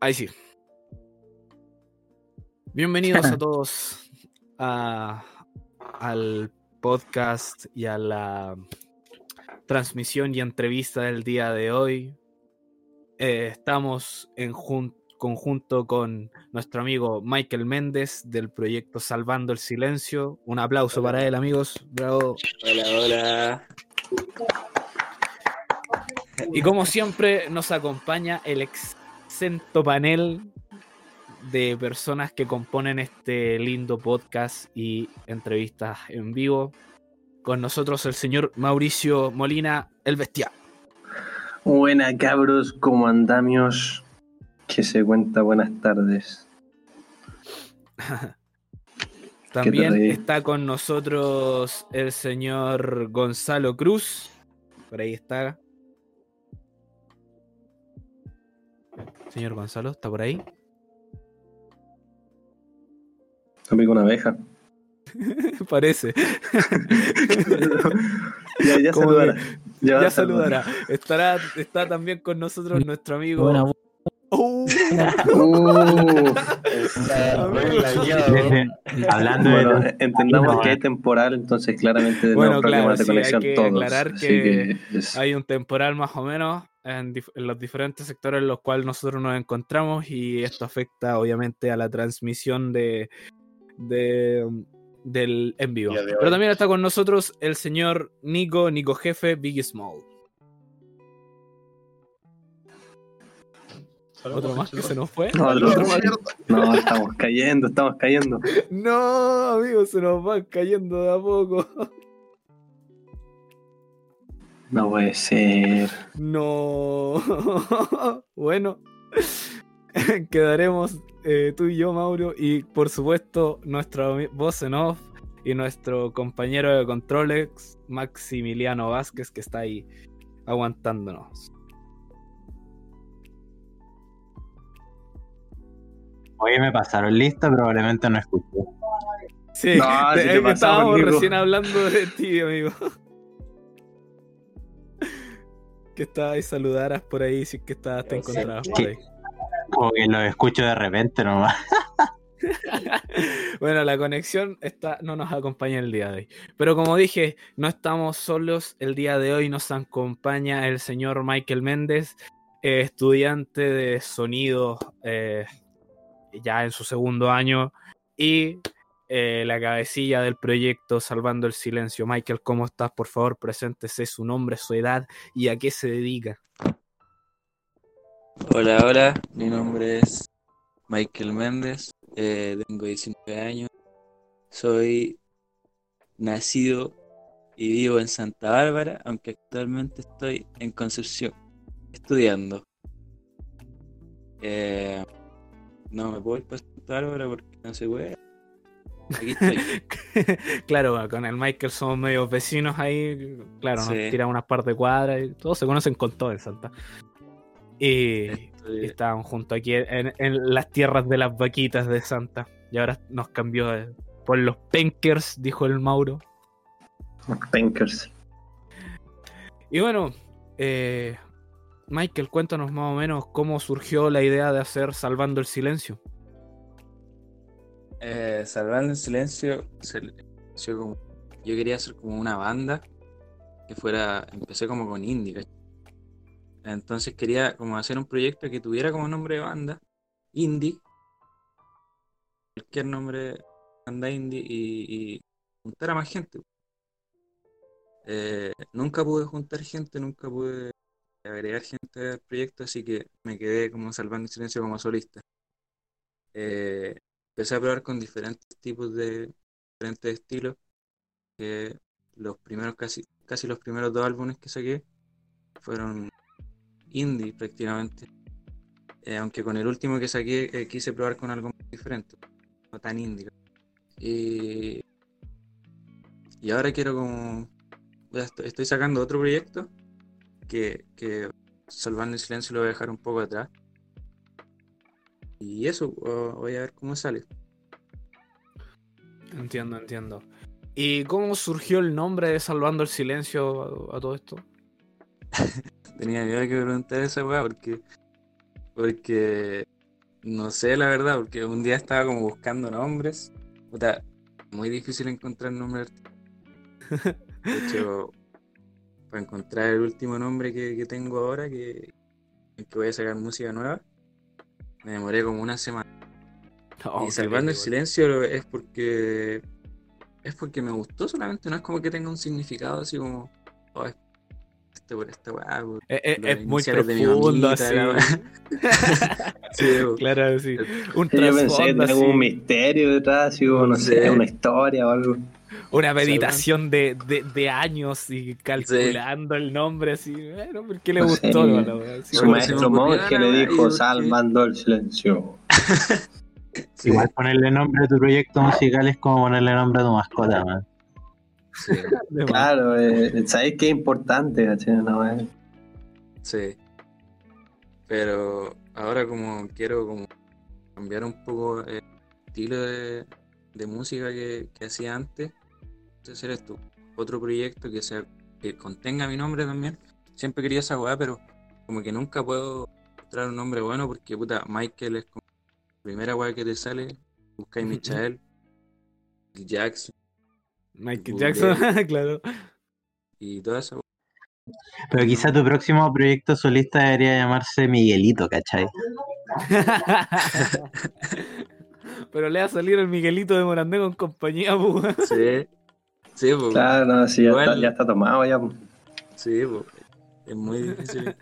Ahí sí. Bienvenidos a todos a- al podcast y a la transmisión y entrevista del día de hoy. Eh, estamos en jun- conjunto con nuestro amigo Michael Méndez del proyecto Salvando el Silencio. Un aplauso para él, amigos. Bravo. Hola, hola. Y como siempre nos acompaña el exento panel de personas que componen este lindo podcast y entrevistas en vivo. Con nosotros el señor Mauricio Molina, el bestial. Buena cabros, ¿cómo andamios? Que se cuenta buenas tardes. También está con nosotros el señor Gonzalo Cruz. Por ahí está. Señor Gonzalo, ¿está por ahí? Me pico una abeja. Parece. ya, saludará. Ya, saludará. Estará, está también con nosotros nuestro amigo. Buena, ¡Oh! Uh, Hablando bueno, de. entendamos No, que es temporal, entonces claramente tenemos Bueno, claro, de sí, hay conexión que todos. aclarar así que que es- Hay un temporal más o menos en, dif- en los diferentes sectores en los cuales nosotros nos encontramos y esto afecta obviamente a la transmisión de, de del en vivo. Pero también está con nosotros el señor Nico, Nico Jefe, Big Small. Otro más que se nos fue. No, otro- Otro más. no, estamos cayendo, estamos cayendo. No, amigos, se nos van cayendo de a poco. No puede ser. No. bueno, quedaremos eh, tú y yo, Mauro, y por supuesto nuestra voz en off y nuestro compañero de controles, Maximiliano Vázquez, que está ahí aguantándonos. Oye, me pasaron lista, probablemente no escuché. Sí, No, de- si es te que pasamos, estábamos recién hablando de ti, amigo. que estabas y saludaras por ahí si es que estabas te encontrabas por Sí. ahí. Como que lo escucho de repente nomás. Bueno, la conexión está, no nos acompaña el día de hoy. Pero como dije, no estamos solos. El día de hoy nos acompaña el señor Michael Méndez, eh, estudiante de sonido eh, ya en su segundo año y eh, la cabecilla del proyecto Salvando el Silencio. Michael, ¿cómo estás? Por favor, preséntese su nombre, su edad y a qué se dedica. Hola, hola. Mi nombre es Michael Méndez. eh, tengo 19 años. Soy nacido y vivo en Santa Bárbara, aunque actualmente estoy en Concepción estudiando. Eh, no me puedo ir para Santa Bárbara porque no se puede. Aquí estoy. claro, con el Michael somos medios vecinos ahí. Claro, Sí. nos tiran unas par de cuadras y todos se conocen con todo en Santa. Y, Estoy- y estaban junto aquí en, en las tierras de las vaquitas de Santa. Y ahora nos cambió eh, por los Penkers, dijo el Mauro. Penkers. Y bueno, eh, Michael, cuéntanos más o menos cómo surgió la idea de hacer Salvando el Silencio. Eh, Salvando el Silencio, yo quería hacer como una banda que fuera, empecé como con indie. Entonces quería como hacer un proyecto que tuviera como nombre de banda, indie, cualquier nombre, banda indie y, y juntar a más gente. Eh, nunca pude juntar gente, nunca pude agregar gente al proyecto, así que me quedé como Salvando el Silencio como solista. Eh, empecé a probar con diferentes tipos de diferentes estilos que los primeros casi casi los primeros dos álbumes que saqué fueron indie prácticamente Eh, aunque con el último que saqué eh, quise probar con algo más diferente no tan indie y y ahora quiero como estoy sacando otro proyecto que, que Salvando el Silencio lo voy a dejar un poco atrás y eso o- voy a ver cómo sale Entiendo, entiendo. ¿Y cómo surgió el nombre de Salvando el Silencio a, a todo esto? Tenía miedo que preguntar esa weá porque, porque No sé la verdad, porque un día estaba como buscando nombres. Puta, muy difícil encontrar nombres. De hecho, para encontrar el último nombre que, que tengo ahora, que, que voy a sacar música nueva, me demoré como una semana. Oh, y salvando el silencio es porque es porque me gustó solamente, no es como que tenga un significado así como oh, es- este por esta weá, por Es, es- los es muy iniciales de mi profundo, mamita, así. la. Sí, claro, sí. Un Yo pensé que trasfondo, tenía un misterio detrás, así como, no Sí. sé, una historia o algo. Una meditación de, de, de años y calculando el nombre así. Bueno, porque le No gustó, no, wea, así Su maestro monje le dijo, salvando el silencio. Sí, Igual ponerle nombre a tu proyecto musical es como ponerle nombre a tu mascota, man. sí. Claro, eh, ¿sabes qué es importante? No, eh? sí. Pero ahora como quiero como cambiar un poco el estilo de, de música que, que hacía antes, entonces hacer esto, otro proyecto que sea que contenga mi nombre también. Siempre quería esa weá, pero como que nunca puedo encontrar un nombre bueno porque puta, Michael es como la primera weá que te sale, buscáis. Michael, Jackson Michael Google. Jackson, claro. y toda esa weá. Pero quizá tu próximo proyecto solista debería llamarse Miguelito, ¿cachai? Pero le va a salir el Miguelito de Morandé con compañía, pues, weón. Sí, sí, pues, Claro, no, sí, ya, está, ya está tomado ya. pues. sí, pues, es muy difícil.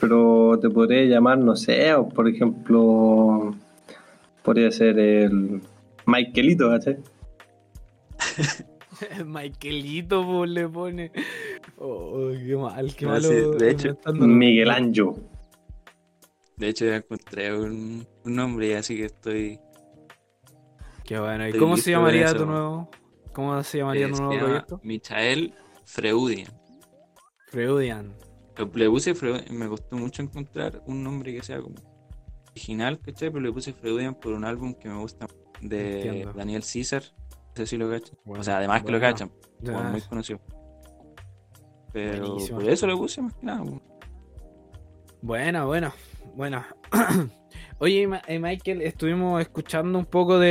Pero te podría llamar, no sé, o por ejemplo, podría ser el Michaelito, ¿cachai? Michaelito, pues, le pone. Oh, qué mal, qué malo. sí, de hecho. Miguel Anjo. De hecho, ya encontré un, un nombre, así que estoy. Qué bueno. ¿Y Estoy cómo se llamaría tu nuevo? ¿Cómo se llamaría eh, tu se nuevo llama proyecto? Michael Freudian. Freudian. Le puse Freudian, me costó mucho encontrar un nombre que sea como original, ¿cachai? Pero le puse Freudian por un álbum que me gusta de Entiendo. Daniel Caesar. No sé si lo cachan. Bueno, o sea, además que lo bueno. cachan, Ya. como muy conocido. Pero Buenísimo. por eso le puse más que nada. po. Buena, buena, buena. Oye, eh, Michael, estuvimos escuchando un poco de,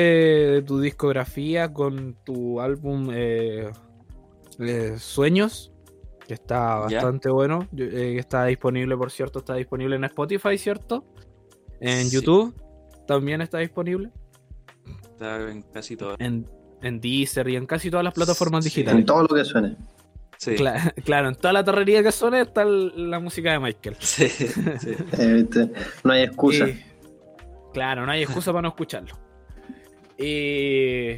de tu discografía con tu álbum eh, eh, Sueños, que está Ya. bastante bueno. Eh, que está disponible, por cierto, está disponible en Spotify, ¿cierto? En Sí. YouTube también está disponible. Está en casi todo. En, en Deezer y en casi todas las plataformas Sí. digitales. En todo lo que suene. Sí, Cla- claro, en toda la torrería que suene está el- la música de Michael. sí. No hay excusa. Y- claro, no hay excusa para no escucharlo. Y,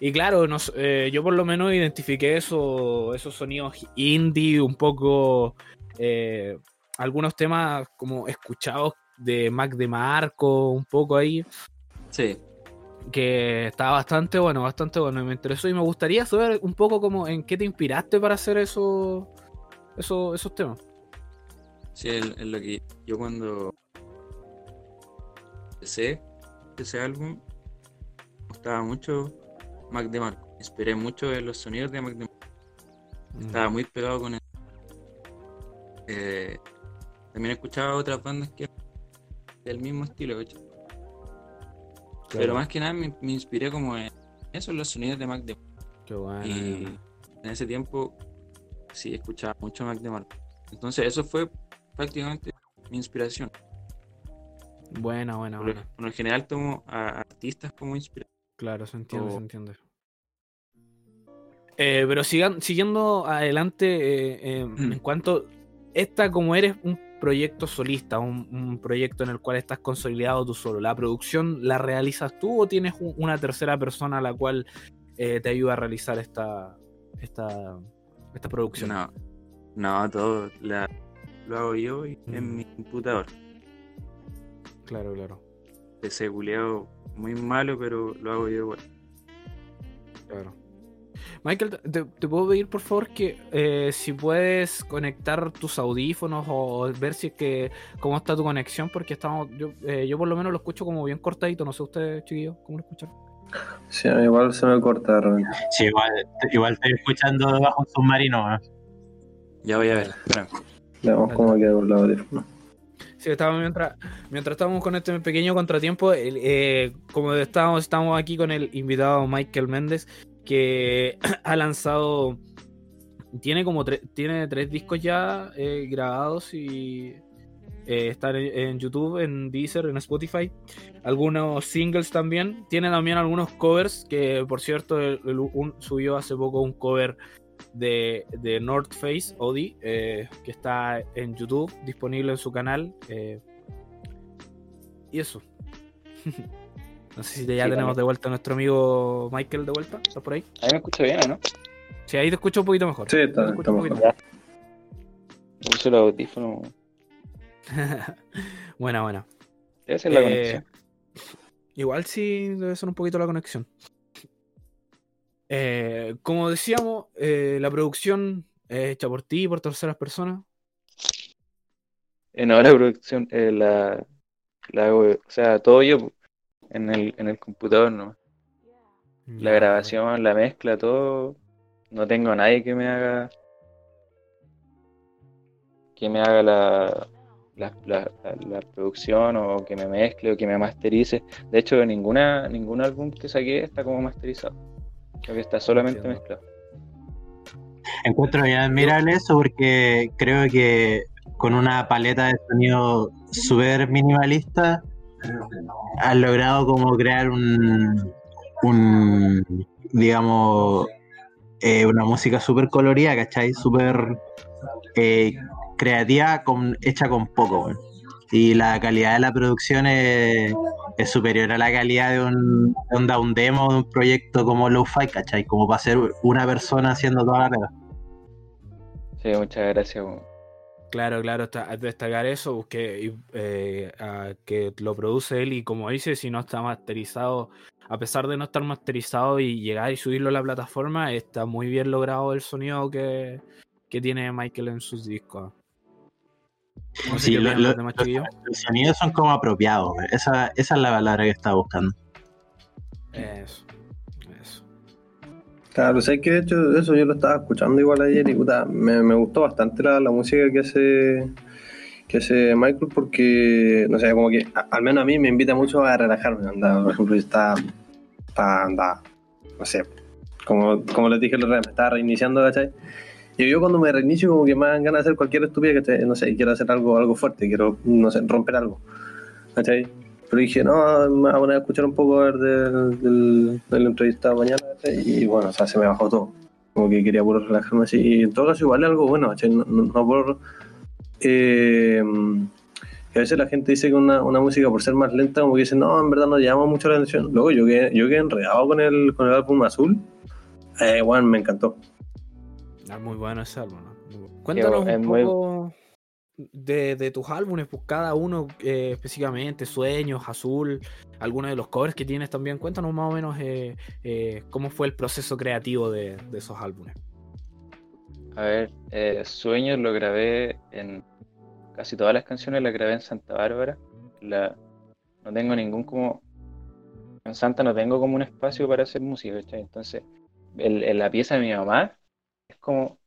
y claro, nos- eh, yo por lo menos identifiqué eso, esos sonidos indie, un poco eh, algunos temas como escuchados de Mac de Marco, un poco ahí, Sí. que está bastante bueno, bastante bueno. y Me interesó y me gustaría saber un poco como en qué te inspiraste para hacer eso, eso- esos temas. Sí, es lo que yo cuando empecé ese álbum, me gustaba mucho Mac DeMarco. Inspiré mucho en los sonidos de Mac DeMarco. Estaba muy pegado con él. Eh, también escuchaba otras bandas que del mismo estilo. Pero más que nada me, me inspiré como en eso, en los sonidos de Mac DeMarco. Qué bueno. Y en ese tiempo sí escuchaba mucho Mac DeMarco. Entonces eso fue prácticamente mi inspiración. Buena, buena, por lo general tomo a artistas como inspiración. Claro, se entiende, O- se entiende. Eh, pero sigan, siguiendo adelante, eh, eh, Mm. en cuanto esta como eres un proyecto solista, un, un proyecto en el cual estás consolidado tú solo, ¿la producción la realizas tú o tienes un- una tercera persona a la cual eh, te ayuda a realizar esta, esta, esta producción? No, no, todo la- lo hago yo y Mm. en mi computador. Claro, claro, Ese culeado muy malo, pero lo hago yo igual. claro. Michael, te, te puedo pedir por favor que eh, si puedes conectar tus audífonos o ver si es que cómo está tu conexión, porque estamos, yo, eh, yo por lo menos lo escucho como bien cortadito, no sé ustedes, chiquillos, cómo lo escuchan. Sí, igual se me corta de repente. Sí, igual, igual estoy escuchando debajo un submarino, ¿eh? Ya voy a ver. Veamos cómo queda con los audífonos. Sí, estábamos mientras, mientras estábamos con este pequeño contratiempo, eh, como estábamos, estamos aquí con el invitado Michael Méndez, que ha lanzado, tiene como tre- tiene tres discos ya eh, grabados y eh, están en, YouTube, en Deezer, en Spotify, algunos singles también, tiene también algunos covers, que por cierto el- el- subió hace poco un cover de, de North Face Odi, eh, que está en YouTube, disponible en su canal. eh, y eso. no sé si ya Sí, tenemos también. de vuelta a nuestro amigo Michael de vuelta. ¿Estás por ahí? Ahí me escucha bien, ¿o no? Sí, ahí te escucho un poquito mejor. Sí, está- Te escucho un está poquito Uso los audífonos. mejor. buena, buena. Debe ser la Eh, conexión. Igual sí debe ser un poquito la conexión. Eh, como decíamos, eh, la producción es hecha por ti y por terceras personas. Eh, no, la producción, eh, la, la hago, o sea, todo yo en el, en el computador, ¿no? La grabación, la mezcla, todo. No tengo a nadie que me haga. que me haga la, la, la- la- la producción o que me mezcle o que me masterice. De hecho, ninguna, ningún álbum que saqué está como masterizado. Creo que está solamente Entiendo. mezclado. Encuentro bien admirable eso porque creo que con una paleta de sonido súper minimalista has logrado como crear un, un digamos, eh, una música súper colorida, ¿cachai? Súper eh, creativa, con, hecha con poco. weón. Y la calidad de la producción es, es superior a la calidad de un, de un demo de un proyecto como Lo-Fi, ¿cachai? Como para ser una persona haciendo toda la pega. Sí, muchas gracias. Claro, claro, está, destacar eso, que, eh, a- que lo produce él y como dice, si no está masterizado, a pesar de no estar masterizado y llegar y subirlo a la plataforma, está muy bien logrado el sonido que, que tiene Michael en sus discos. No sé Sí, lo- lo- demás los-. Los sonidos son como apropiados, esa, esa es la palabra que estaba buscando. Eso, eso. Claro, sé que de hecho eso yo lo estaba escuchando igual ayer y puta, me, me gustó bastante la, la música que hace que hace Michael porque, no sé, como que a- al menos a mí me invita mucho a relajarme, anda, por ejemplo, está, está anda, no sé, como, como les dije el otro día, me estaba reiniciando, ¿cachai? Y yo cuando me reinicio como que me dan ganas de hacer cualquier estupidez, ¿cachai? No sé, quiero hacer algo, algo fuerte, quiero, no sé, romper algo, ¿cachai? Pero dije, no, me voy a poner a escuchar un poco del, del, del mañana, ¿cachai? y bueno, o sea, se me bajó todo. Como que quería puro relajarme así. Y en todo caso, igual algo bueno, ¿cachai? No, no, no por. Eh, a veces la gente dice que una, una música, por ser más lenta, como que dice, no, en verdad no llama mucho la atención. Luego yo quedé, yo quedé enredado con el, con el álbum azul. Eh, bueno, me encantó. Ah, muy bueno ese álbum. ¿no? Cuéntanos un muy- poco de, de tus álbumes, pues cada uno eh, específicamente, Sueños, Azul, algunos de los covers que tienes también. Cuéntanos más o menos eh, eh, cómo fue el proceso creativo de, de esos álbumes. A ver, eh, Sueños lo grabé en casi todas las canciones las grabé en Santa Bárbara. La, no tengo ningún como en Santa no tengo como un espacio para hacer música. Entonces, el, el- la pieza de mi mamá es como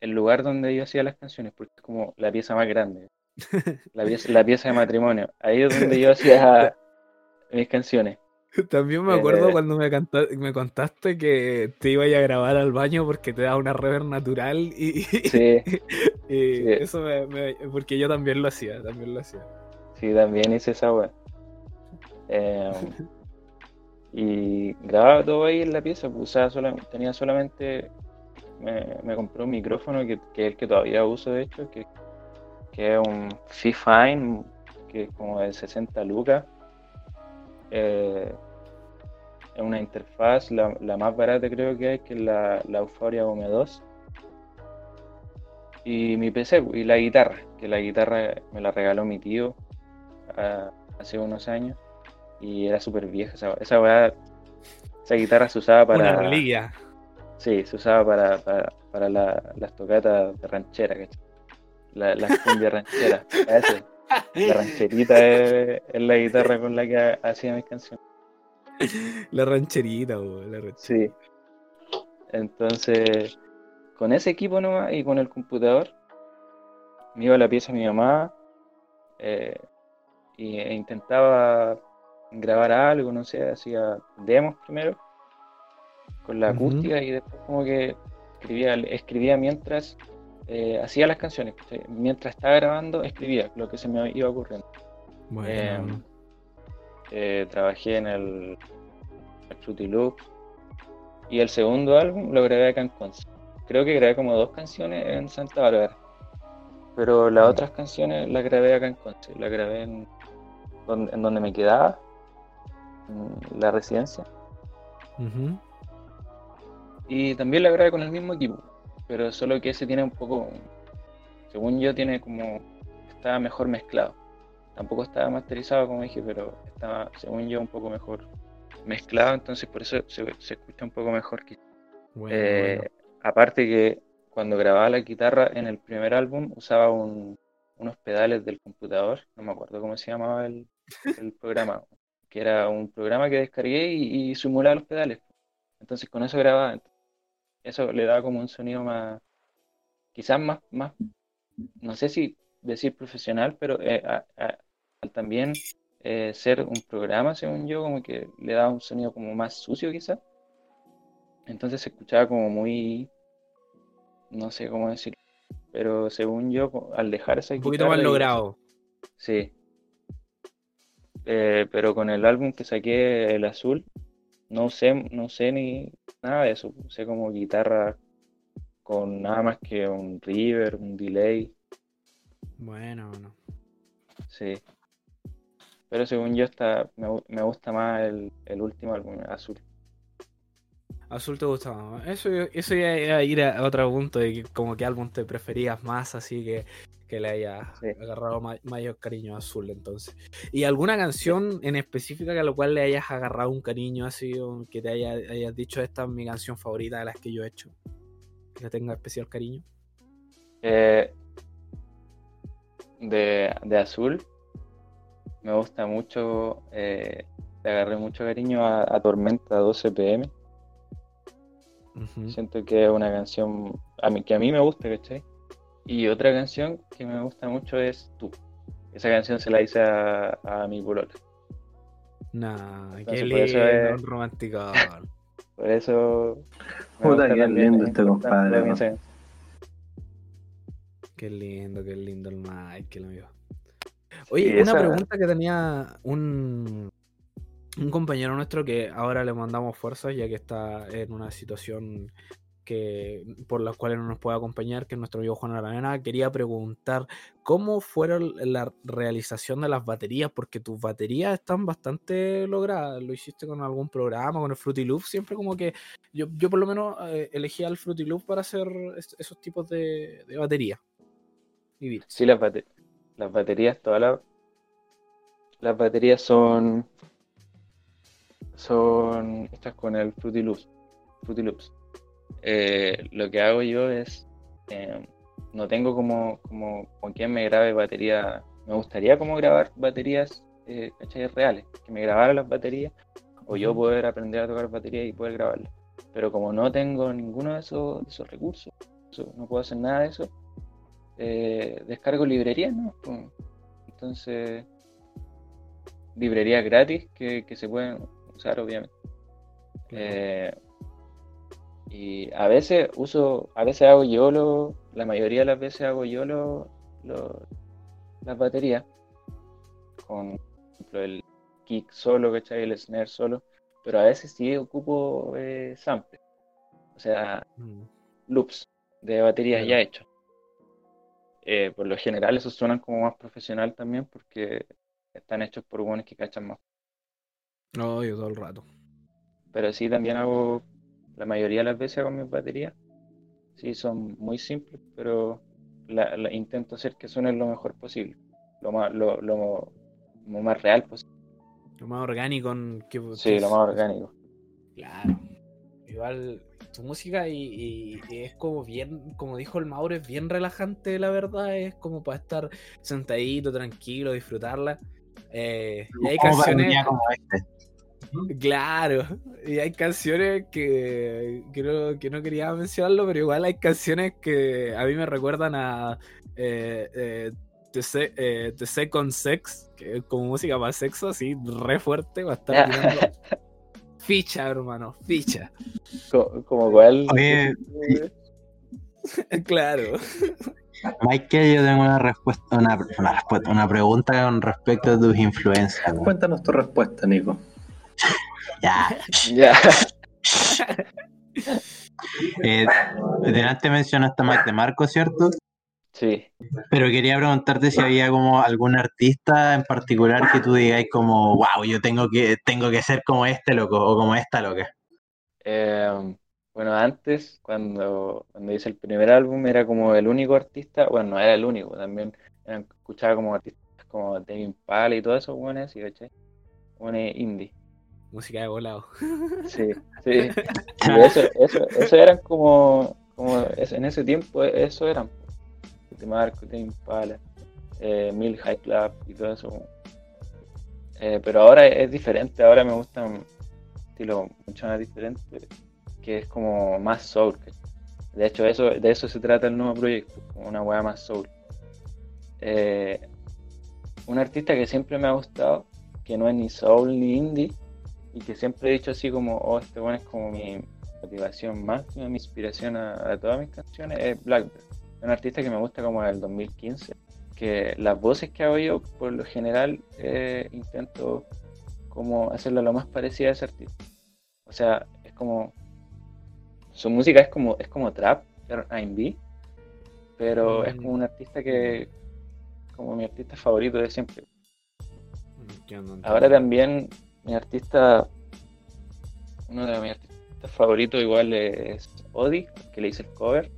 el lugar donde yo hacía las canciones, porque es como la pieza más grande. La pieza, la pieza de matrimonio. Ahí es donde yo hacía mis canciones. También me acuerdo Eh. cuando me, canta- me contaste que te iba a grabar al baño porque te da una rever natural y, Sí, y Sí. eso me, me- porque yo también lo hacía, también lo hacía. sí, también hice esa wea. Eh, y grababa todo ahí en la pieza, pues, usaba sola- tenía solamente, me, compré un micrófono que, es el que todavía uso de hecho, que, que es un Fifine, que es como de 60 lucas. Eh, es una interfaz, la, la más barata creo que hay, que es la, la Euphoria VM2. Y mi PC y la guitarra, que la guitarra me la regaló mi tío ah, hace unos años y era súper vieja esa, esa esa guitarra se usaba para... Una reliquia. Sí, se usaba para, para, para la- las tocatas de ranchera, ¿cachai? La, las cumbias rancheras. Eso. La rancherita es, es la guitarra con la que ha- hacía mis canciones. La rancherita, bo, la rancherita. Sí. Entonces, con ese equipo nomás y con el computador, me iba a la pieza de mi mamá eh, e intentaba grabar algo, no sé, hacía demos primero con la acústica y después como que escribía, escribía mientras eh, hacía las canciones, mientras estaba grabando escribía lo que se me iba ocurriendo. Bueno, Eh, trabajé en el, el Fruity Loop y el segundo álbum lo grabé acá en Conce. Creo que grabé como dos canciones en Santa Bárbara, pero las otras canciones las grabé acá en Conce, las grabé en donde, en donde me quedaba, en la residencia. Y también la grabé con el mismo equipo, pero solo que ese tiene un poco, según yo, tiene como, estaba mejor mezclado. Tampoco estaba masterizado, como dije, pero estaba, según yo, un poco mejor mezclado, entonces por eso se, se escucha un poco mejor. Bueno, Eh, bueno. Aparte que cuando grababa la guitarra en el primer álbum usaba un- unos pedales del computador, no me acuerdo cómo se llamaba el, el programa, que era un programa que descargué y, y simulaba los pedales. Entonces con eso grababa. Eso le daba como un sonido más, quizás más, más, no sé si decir profesional, pero eh, a- a- al también eh, ser un programa, según yo, como que le daba un sonido como más sucio quizás. Entonces se escuchaba como muy, no sé cómo decirlo, pero según yo, al dejar esa Un poquito más y- logrado. Sí. Eh, pero con el álbum que saqué, el azul, no usé, no usé ni nada de eso. Usé como guitarra con nada más que un reverb, un delay, Bueno, bueno. sí. Pero según yo está, me, me gusta más el, el último álbum, azul. Azul te gustaba más. Eso, eso ya iba a ir a otro punto de que como que álbum te preferías más, así que, que le hayas Sí. agarrado ma- mayor cariño a Azul entonces. ¿Y alguna canción en específica a la cual le hayas agarrado un cariño así o que te haya, hayas dicho esta es mi canción favorita de las que yo he hecho? Que le tenga especial cariño. Eh, de, de azul, me gusta mucho, eh, le agarré mucho cariño a, a Tormenta 12 pm. Siento que es una canción a mí, que a mí me gusta, ¿cachai? Y otra canción que me gusta mucho es Tú. Esa canción se la hice a, a mi polola. Nah, qué por eso lindo, es- un romántico. Por eso. Puta, qué lindo es este compadre, ¿no? Qué lindo, qué lindo el Michael, amigo. Oye, Sí, una esa- pregunta que tenía un, un compañero nuestro que ahora le mandamos fuerzas ya que está en una situación que por la cual no nos puede acompañar, que es nuestro amigo Juan Aravena, quería preguntar cómo fueron la realización de las baterías, porque tus baterías están bastante logradas. ¿Lo hiciste con algún programa, con el Fruity Loop? Siempre como que yo, yo por lo menos eh, elegía el Fruity Loop para hacer es- esos tipos de, de batería. Y beats. Sí, las, las baterías, todas las, las baterías son son estas con el Fruity Loops. Fruity Loops. Eh, lo que hago yo es eh, no tengo como, como con quien me grabe batería. Me gustaría como grabar baterías eh, reales, que me grabaran las baterías o yo poder aprender a tocar batería y poder grabarlas. Pero como no tengo ninguno de esos, de esos recursos, no puedo hacer nada de eso, eh, descargo librerías, ¿no? Entonces, librerías gratis que, que se pueden usar, obviamente. Eh, y a veces uso, a veces hago yo lo, la mayoría de las veces hago yo lo, lo- las baterías con, por ejemplo, el kick solo, ¿cachai? El snare solo, pero a veces sí ocupo eh, sample, o sea, Mm. loops de baterías ya hechos. Eh, por lo general esos suenan como más profesional también porque están hechos por buenos que cachan más. No, yo todo el rato. Pero sí también hago, la mayoría de las veces hago mis baterías. Sí, son muy simples, pero la, la- intento hacer que suenen lo mejor posible. Lo más, lo, lo- lo más real posible. Lo más orgánico en que, Sí, que lo más orgánico. Claro. Igual tu música y, y- y es como bien, como dijo el Mauro, es bien relajante, la verdad. Es como para estar sentadito, tranquilo, disfrutarla. Eh, y hay canciones, como este. Claro, y hay canciones que, que, no, que no quería mencionarlo, pero igual hay canciones que a mí me recuerdan a eh, eh, The, Se- eh, The Second Sex, que es como música para sexo, así, re fuerte, va a estar tirando ficha, hermano, ficha. Co- Como cuál. Oye, claro. Michael, yo tengo una respuesta, una, una respuesta, una pregunta con respecto a tus influencias. Cuéntanos tu respuesta, Nico. Ya. Ya. Eh, delante mencionaste a Mac de Marco, ¿cierto? Sí. Pero quería preguntarte si había como algún artista en particular que tú digáis como, wow, yo tengo que, tengo que ser como este loco o como esta loca. Eh, bueno, antes, cuando, cuando hice el primer álbum, era como el único artista, bueno, no era el único, también escuchaba como artistas como Tame Impala y todo eso, bueno, así, ¿cachai? Bueno, indie. Música de volado. Sí, sí. Eso, eso, eso eran como, como es- en ese tiempo, eso eran. De Marco, Tame Impala, eh, Mill High Club y todo eso. Eh, pero ahora es diferente, ahora me gusta un estilo mucho más diferente, que es como más soul. De hecho, eso, de eso se trata el nuevo proyecto, como una weá más soul. Eh, un artista que siempre me ha gustado, que no es ni soul ni indie, y que siempre he dicho así como, oh, este bueno es como mi motivación máxima, mi inspiración a, a todas mis canciones, es Blackbird. Es un artista que me gusta como del 2015, que las voces que hago yo, por lo general, eh, intento como hacerlo lo más parecida a ese artista. O sea, es como, su música es como, es como trap, R&B, pero es como un artista que, como mi artista favorito de siempre. Entiendo, entiendo. Ahora también mi artista, uno de mis artistas favoritos igual es Odi, que le hice el cover,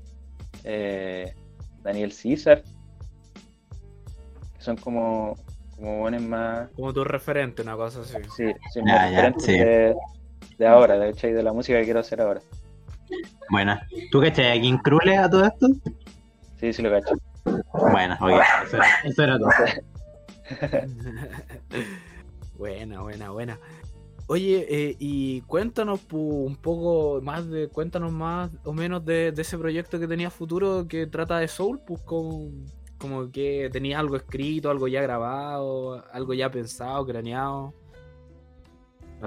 eh, Daniel César, que son como, como buenos más, Como tu referente, una cosa así. sí, sí, ya, referentes sí. de, de ahora, de hecho, y de la música que quiero hacer ahora. Bueno, ¿tú cachai a King Krule a todo esto? Sí, sí lo cacho. Bueno, ok, eso era, eso era todo. buena, buena, buena. Oye, eh, y cuéntanos un poco más de, cuéntanos más o menos de, de ese proyecto que tenía futuro que trata de Soul, pues como, como que tenía algo escrito, algo ya grabado, algo ya pensado, craneado.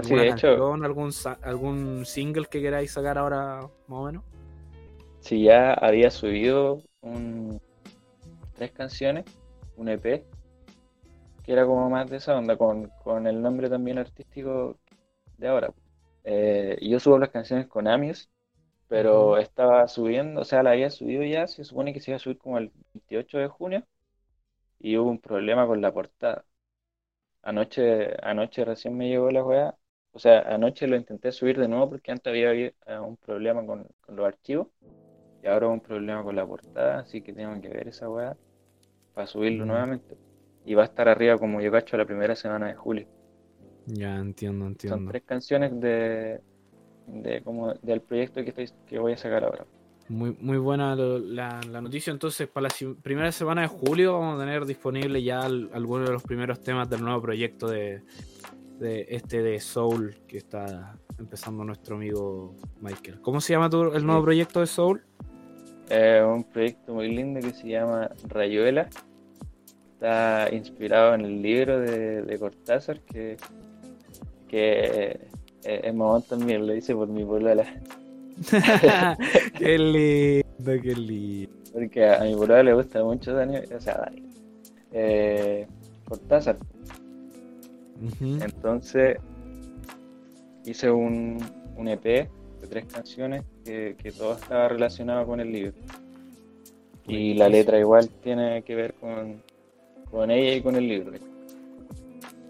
Sí, ¿Alguna de hecho- canción, algún, algún single que queráis sacar ahora más o menos? Sí, ya había subido un, tres canciones, un EP, que era como más de esa onda, con, con el nombre también artístico de ahora. Eh, yo subo las canciones con Amius, pero estaba subiendo, o sea, la había subido ya, se supone que se iba a subir como el 28 de junio, y hubo un problema con la portada. Anoche, anoche recién me llegó la weá, o sea, anoche lo intenté subir de nuevo porque antes había eh, un problema con, con los archivos. Y ahora hubo un problema con la portada, así que tengo que ver esa weá para subirlo Mm. nuevamente. Y va a estar arriba como yo cacho la primera semana de julio. Ya entiendo, Son entiendo. tres canciones de, de como del proyecto que estoy, que voy a sacar ahora. Muy, muy buena lo- la, la noticia. Entonces, para la primera semana de julio vamos a tener disponible ya al- algunos de los primeros temas del nuevo proyecto de, de este de Soul que está empezando nuestro amigo Michael. ¿Cómo se llama tu- el nuevo proyecto de Soul? Es un proyecto muy lindo que se llama Rayuela. Está inspirado en el libro de, de Cortázar que, que es mamón también, lo hice por mi polola. qué lindo, qué lindo. Porque a, mi polola le gusta mucho Daniel, o sea, Daniel. Eh, Cortázar. Entonces hice un, un EP de tres canciones que, que todo estaba relacionado con el libro. Y la letra igual tiene que ver con, con ella y con el libro.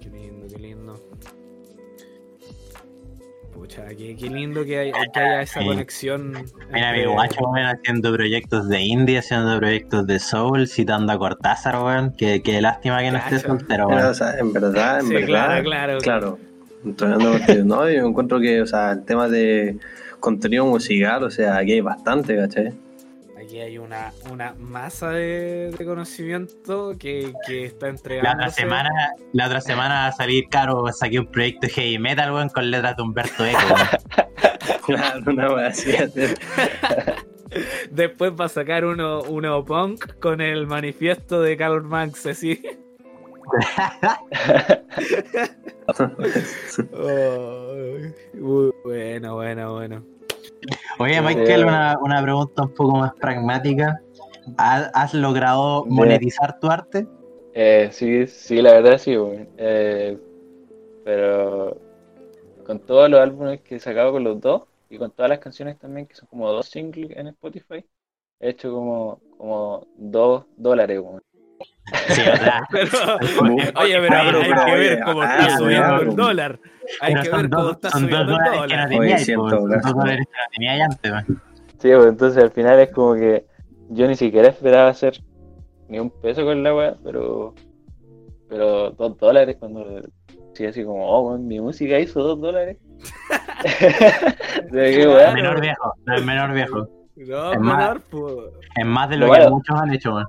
Qué lindo, qué lindo. Pucha, qué, qué lindo que, hay- que haya esa Sí. conexión. Mira, mi guacho, weón, haciendo proyectos de indie, haciendo proyectos de soul, citando a Cortázar, weón. Qué, qué lástima que no esté Cacha. soltero, Pero, o weón. sea, en verdad, en Sí, verdad. claro, claro. Claro. Partidos, ¿no? Yo encuentro que, o sea, el tema de contenido musical, o sea, aquí hay bastante, ¿cachai? Aquí hay una, una masa de, de conocimiento que, que está La entregando. otra semana, la otra semana va a salir, caro, saqué un proyecto de heavy metal, weón, con letras de Humberto Eco. Claro, una así. hacer. Después va a sacar uno, uno punk con el manifiesto de Karl Marx, así. Oh, bueno, bueno, bueno. Oye, Michael, una, una pregunta un poco más pragmática. ¿Has, has logrado monetizar tu arte? Eh, sí, sí, la verdad sí. Eh, pero con todos los álbumes que he sacado con los dos y con todas las canciones también, que son como dos singles en Spotify, he hecho como, como dos dólares, weón. Sí, Pero, oye, pero hay, Pero, hay que ver cómo ah, está ah, subiendo el dólar. Hay pero que ver cómo está subiendo el dólar. man. Sí, pues entonces al final es como que yo ni siquiera esperaba hacer ni un peso con la weá, pero, pero dos dólares cuando sí, así como, oh, weón, mi música hizo dos dólares. De qué weá. El menor viejo, no, el menor viejo. No, Es más- menor, pues. Es más de lo Lo que muchos han hecho, man.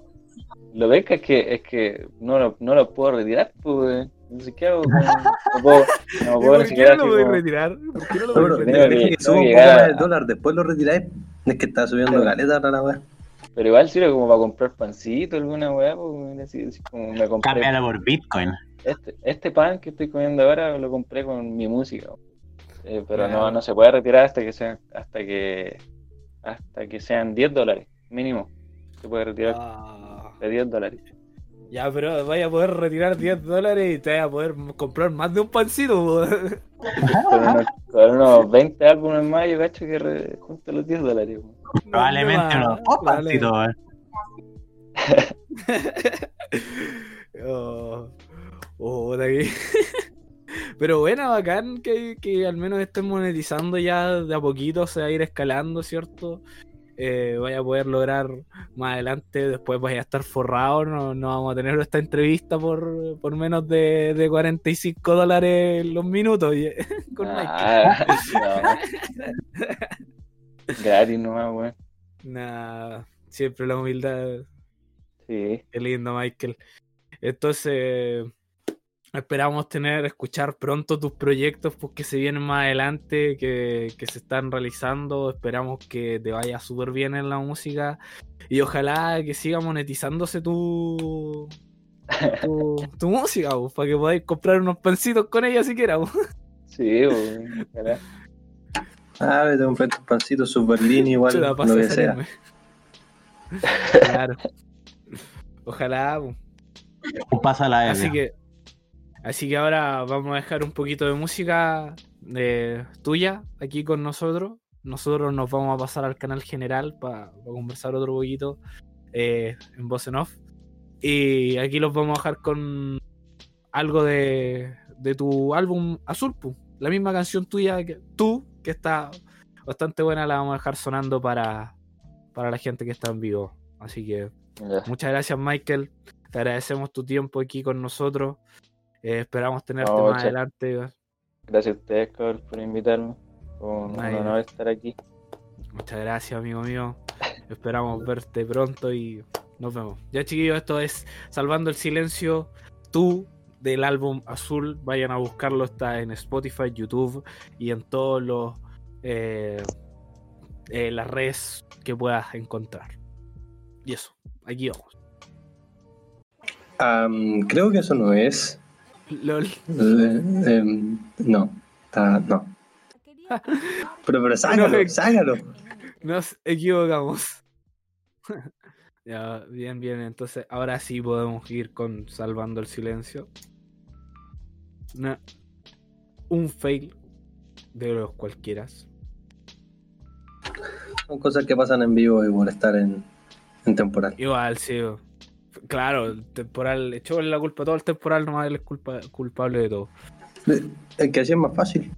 Lo ves que es que, es que no, lo, no lo puedo retirar, pues, weón. No sé qué hago, con- no puedo, no ¿Y puedo ni ¿Por qué siquiera no lo voy a retirar? ¿Por qué no lo voy a retirar? que- suba un poco el dólar, después lo retiráis. Es que está subiendo caleta ahora la weá. Pero igual sirve como para comprar pancito, alguna weá, pues, weón, así, así como me compré. Cámbialo por Bitcoin. Este, este pan que estoy comiendo ahora lo compré con mi música. Eh, pero no, no se puede retirar hasta que sean, hasta que hasta que sean 10 dólares, mínimo. Se puede retirar Ah. De 10 dólares. Ya, pero vaya a poder retirar 10 dólares y te vas a poder comprar más de un pancito. Con unos, con unos 20 álbumes más, yo cacho que re- junto los 10 dólares. Probablemente No, unos dos pancitos, man. Oh, oh, Pero bueno, bacán que, que al menos estén monetizando ya de a poquito, se va a ir escalando, ¿cierto? Eh, vaya a poder lograr más adelante, después vaya a estar forrado, no, no vamos a tener esta entrevista por, por menos de, de 45 dólares los minutos. y- con. Ah, no. Gratis nomás, weón. Nah, siempre la humildad. Sí. Qué lindo, Michael. Entonces, esperamos tener, escuchar pronto tus proyectos pues, que se vienen más adelante, que, que se están realizando. Esperamos que te vaya súper bien en la música y ojalá que siga monetizándose tu, tu, tu música, pues, para que podáis comprar unos pancitos con ella siquiera. pues. Sí, weón. ojalá. Ah, vete a comprar tus pancitos super lean igual, lo pasa que sea. Claro. Ojalá. pues. Un paso a la vez. Así que, así que ahora vamos a dejar un poquito de música de, tuya aquí con nosotros. Nosotros nos vamos a pasar al canal general para conversar otro poquito eh, en voz en off. Y aquí los vamos a dejar con algo de, de tu álbum Azul, pu. la misma canción tuya que tú, que está bastante buena, la vamos a dejar sonando para, para la gente que está en vivo. Así que. Muchas gracias, Michael. Te agradecemos tu tiempo aquí con nosotros. Eh, esperamos tenerte No, más adelante. Gracias a ustedes, cabrón, por invitarme. Un, Ay, honor estar aquí. Muchas gracias, amigo mío. Esperamos verte pronto y nos vemos. Ya, chiquillos, esto es Salvando el Silencio. Tú del álbum Azul. Vayan a buscarlo. Está en Spotify, YouTube y en todos los eh, eh, las redes que puedas encontrar. Y eso, aquí vamos. Am, creo que eso no es. LOL. Eh, em, no, está, no. Pero, pero sácalo, No, sácalo. Nos equivocamos. ya, bien, bien. Entonces, ahora sí podemos ir con Salvando el Silencio. Una- un fail de los cualquiera. Son cosas que pasan en vivo y por estar en, en temporal. Igual, sí. Claro, el temporal, echó la culpa todo el temporal, nomás él es culpa, culpable de todo. Es que así es más fácil.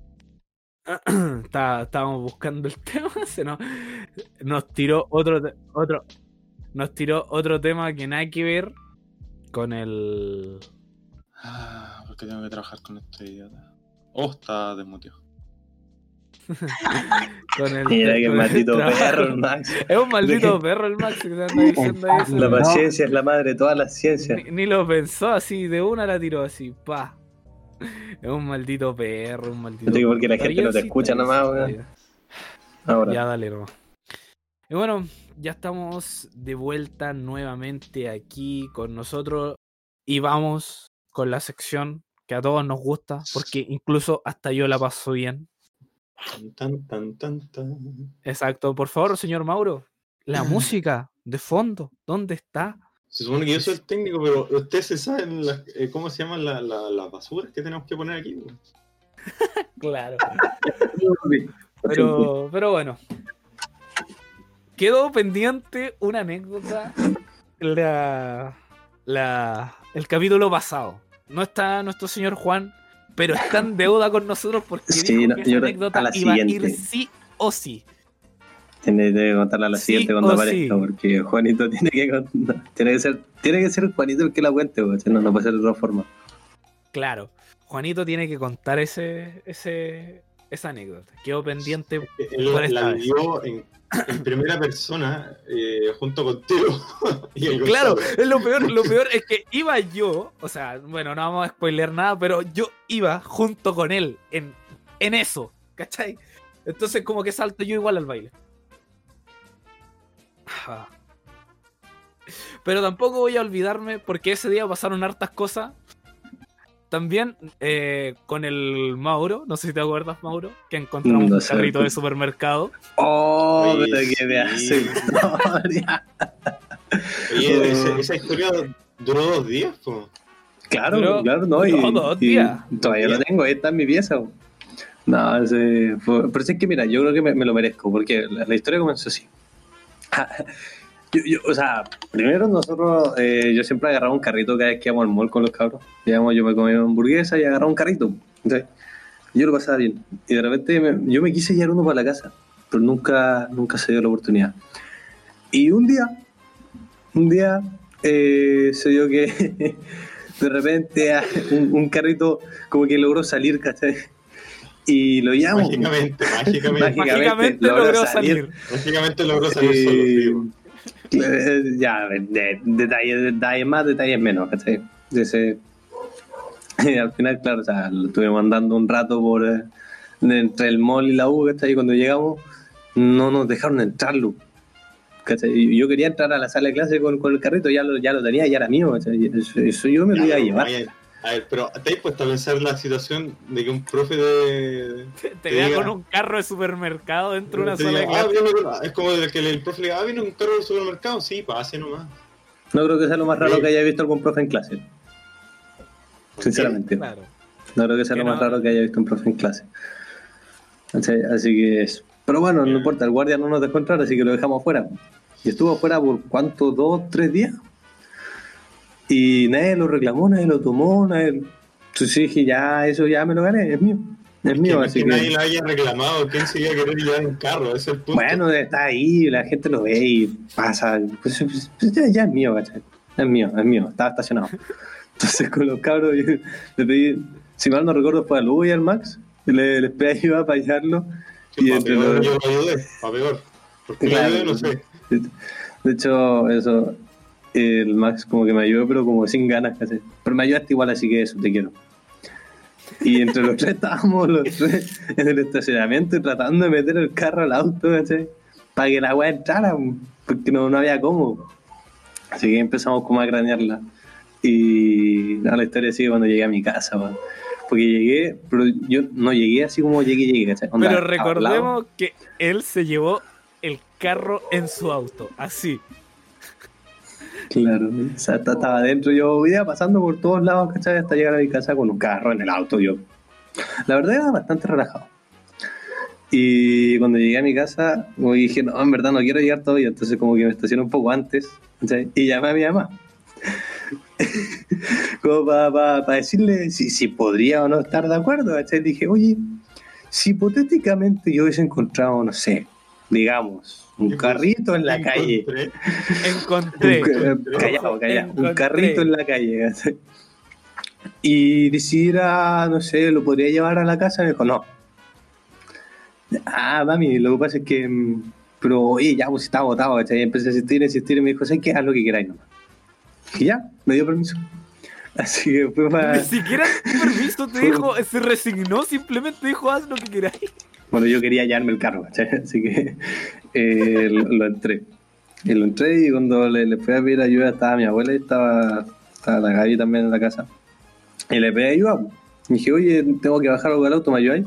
Está- estábamos buscando el tema, se nos, nos tiró otro, otro, nos tiró otro tema que nada que ver con el Ah, ¿por qué tengo que trabajar con este idiota? Oh, está desmuteado. con el, Mira el maldito perro, el Max. Es un maldito perro el Max que te anda diciendo eso. La No. paciencia es la madre de todas las ciencias. Ni, ni lo pensó así, de una la tiró así, pa. Es un maldito perro, un maldito digo porque la perro. gente no te sí, escucha nomás, weón. Ahora, Ya dale nomás. Y bueno, ya estamos de vuelta nuevamente aquí con nosotros y vamos con la sección que a todos nos gusta, porque incluso hasta yo la paso bien. Tan, tan, tan, tan. Exacto, por favor, señor Mauro, la música de fondo, ¿dónde está? Se supone que yo soy el técnico, pero ustedes se saben las- eh, cómo se llaman la- la- las basuras que tenemos que poner aquí. Claro. Pero, pero bueno. Quedó pendiente una anécdota. La, la, el capítulo pasado. No está nuestro señor Juan, pero está en deuda con nosotros porque Sí, dijo no, que esa anécdota a la iba a ir siguiente. sí o sí. Tiene que contarla a la Sí siguiente cuando aparezca, sí. porque Juanito tiene que tiene que ser, tiene que ser Juanito el que la cuente, si no, no puede ser de otra forma. Claro. Juanito tiene que contar ese, ese, esa anécdota. Quedó pendiente. Él Por esta la vez. vivió en, en primera persona eh, junto contigo. y Claro, es lo peor, lo peor es que iba yo, o sea, bueno, no vamos a spoiler nada, pero yo iba junto con él en, en eso, ¿cachai? Entonces como que salto yo igual al baile. Ah. Pero tampoco voy a olvidarme porque ese día pasaron hartas cosas. También eh, con el Mauro, no sé si te acuerdas, Mauro, que encontramos No un sé. carrito de supermercado. Oh, Oye, pero que me hace historia. Oye, esa, esa historia duró dos días, po. Claro, Duró- claro, no. Y, duró dos y días. todavía lo tengo, ahí está en mi pieza. No, ese fue- pero es que mira, yo creo que me, me lo merezco, porque la, la historia comenzó así. Yo, yo, o sea, primero nosotros, eh, yo siempre agarraba un carrito cada vez que íbamos al mall con los cabros. Digamos, yo me comía una hamburguesa y agarraba un carrito. Entonces, yo lo pasaba bien. Y de repente me- yo me quise llevar uno para la casa, pero nunca, nunca se dio la oportunidad. Y un día, un día eh, se dio que de repente un, un carrito como que logró salir, ¿cachai? Y lo llamo. Mágicamente, mágicamente. Mágicamente Mágicamente logró logró salir. salir. Mágicamente logró salir solo. Ya, de- detalles, detalles más, detalles menos, ¿cachai? De ese- al final, claro, o sea, lo estuvimos andando un rato por eh, entre el mall y la U, ¿cachai? Y cuando llegamos, no nos dejaron entrarlo. Yo quería entrar a la sala de clase con, con el carrito, ya lo, ya lo tenía, ya era mío, ¿cachai? Eso, eso yo me lo iba a pero, llevar. A ver, pero ¿te has puesto a pensar la situación de que un profe de. Te, Te vea diga- con un carro de supermercado dentro de una sala diga, de ah, es como el que el profe le diga, ah, viene un carro del supermercado. Sí, pase nomás. No creo que sea lo más raro que haya visto algún profe en clase, sinceramente. Claro. No creo que sea Que lo más no- raro que haya visto un profe en clase. Así que eso. Pero bueno, no importa, el guardia no nos dejó entrar, así que lo dejamos afuera. Y estuvo afuera por cuánto, dos, tres días. Y nadie lo reclamó, nadie lo tomó, nadie. Entonces dije, ya, eso ya me lo gané, es mío. Es mío, así que nadie lo haya reclamado. ¿Quién se iba a querer llevar un carro? Ese es el punto. Bueno, está ahí, la gente lo ve y pasa. Pues, pues, pues, ya, ya es mío, ¿cachai? Es mío, es mío, estaba estacionado. Entonces con los cabros yo le pedí, si mal no recuerdo, fue a Lugo y al Max, y le, les pedí ayuda para hallarlo. Sí, y pa' entre peor, los- yo lo ayudé, para peor. Porque Claro. ayudé, no sé. De hecho, eso, el Max como que me ayudó, pero como sin ganas, ¿cachai? Pero me ayudaste igual, así que eso, te quiero. Y entre los tres estábamos los tres en el estacionamiento tratando de meter el carro al auto, ¿cachai? Para que la weá entrara, porque no, no había cómo. Así que empezamos como a cranearla. Y no, la historia sigue cuando llegué a mi casa, weón. Porque llegué, pero yo no llegué así como llegué, llegué, ¿cachai? Onda, Pero recordemos que él se llevó el carro en su auto, así. Claro, o sea, esta- estaba adentro, yo iba pasando por todos lados, ¿cachai? Hasta llegar a mi casa con un carro en el auto, yo. La verdad era bastante relajado. Y cuando llegué a mi casa, como dije, no, en verdad no quiero llegar todavía, entonces como que me estacioné un poco antes, ¿cachai? Y llamé a mi mamá. como para decirle si, si podría o no estar de acuerdo, ¿cachai? Dije, oye, si hipotéticamente yo hubiese encontrado, no sé, digamos, un carrito en la calle. Encontré- Encontré. Callado, callado. Un carrito en la calle. Y decidiera, no sé, lo podría llevar a la casa. Me dijo, no. Ah, mami, lo que pasa es que. mm, Pero, oye, ya, pues está agotado, ¿cachai? Empecé a insistir, insistir, y me dijo, ¿sabes qué? Haz lo que queráis nomás. Y ya, me dio permiso. Así que fue para. Ni siquiera permiso te dijo, se resignó, simplemente dijo haz lo que queráis. Bueno, yo quería llevarme el carro, ¿cachai? Así que eh, lo, entré. Y lo entré y cuando le, le fui a pedir ayuda estaba mi abuela y estaba, estaba la Gaby también en la casa. Y le pedí ayuda. dije, oye, tengo que bajar algo del auto, ¿me ayudáis?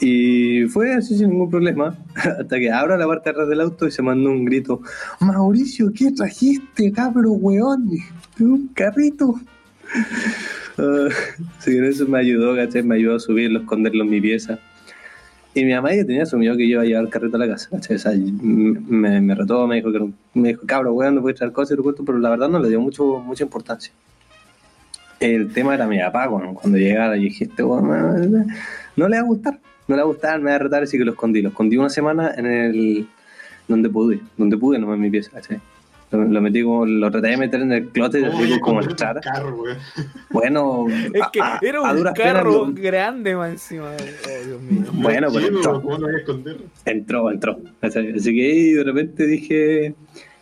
Y fue así sin ningún problema. Hasta que abro la parte de atrás del auto y se mandó un grito. Mauricio, ¿qué trajiste, cabro, weón? Un carrito. Ah, sí, eso me ayudó, ¿cachai? Me ayudó a subirlo, esconderlo en mi pieza. Y mi mamá ya tenía asumido que yo iba a llevar el carrito a la casa, me, me retó, me dijo que un- me dijo, cabro, weón, no puedes traer cosas, y todo esto", pero la verdad no le dio mucho, mucha importancia. El tema era mi papá, cuando, llegara y dije, este weón, no, no le va a gustar, no le va a gustar, me va a retar, así que lo escondí. Lo escondí una semana en el... donde pude, donde pude, nomás en mi pieza, ¿cachai? Lo, lo metí como, lo traté de meter en el closet, ¿Cómo así voy a como entrar. un carro? Bueno, Es que a- a- era a un duras penas carro lo- grande más encima. Oh, Dios mío. Bueno, pero entró, ¿Cómo lo voy a entró, entró. Así que ahí de repente dije,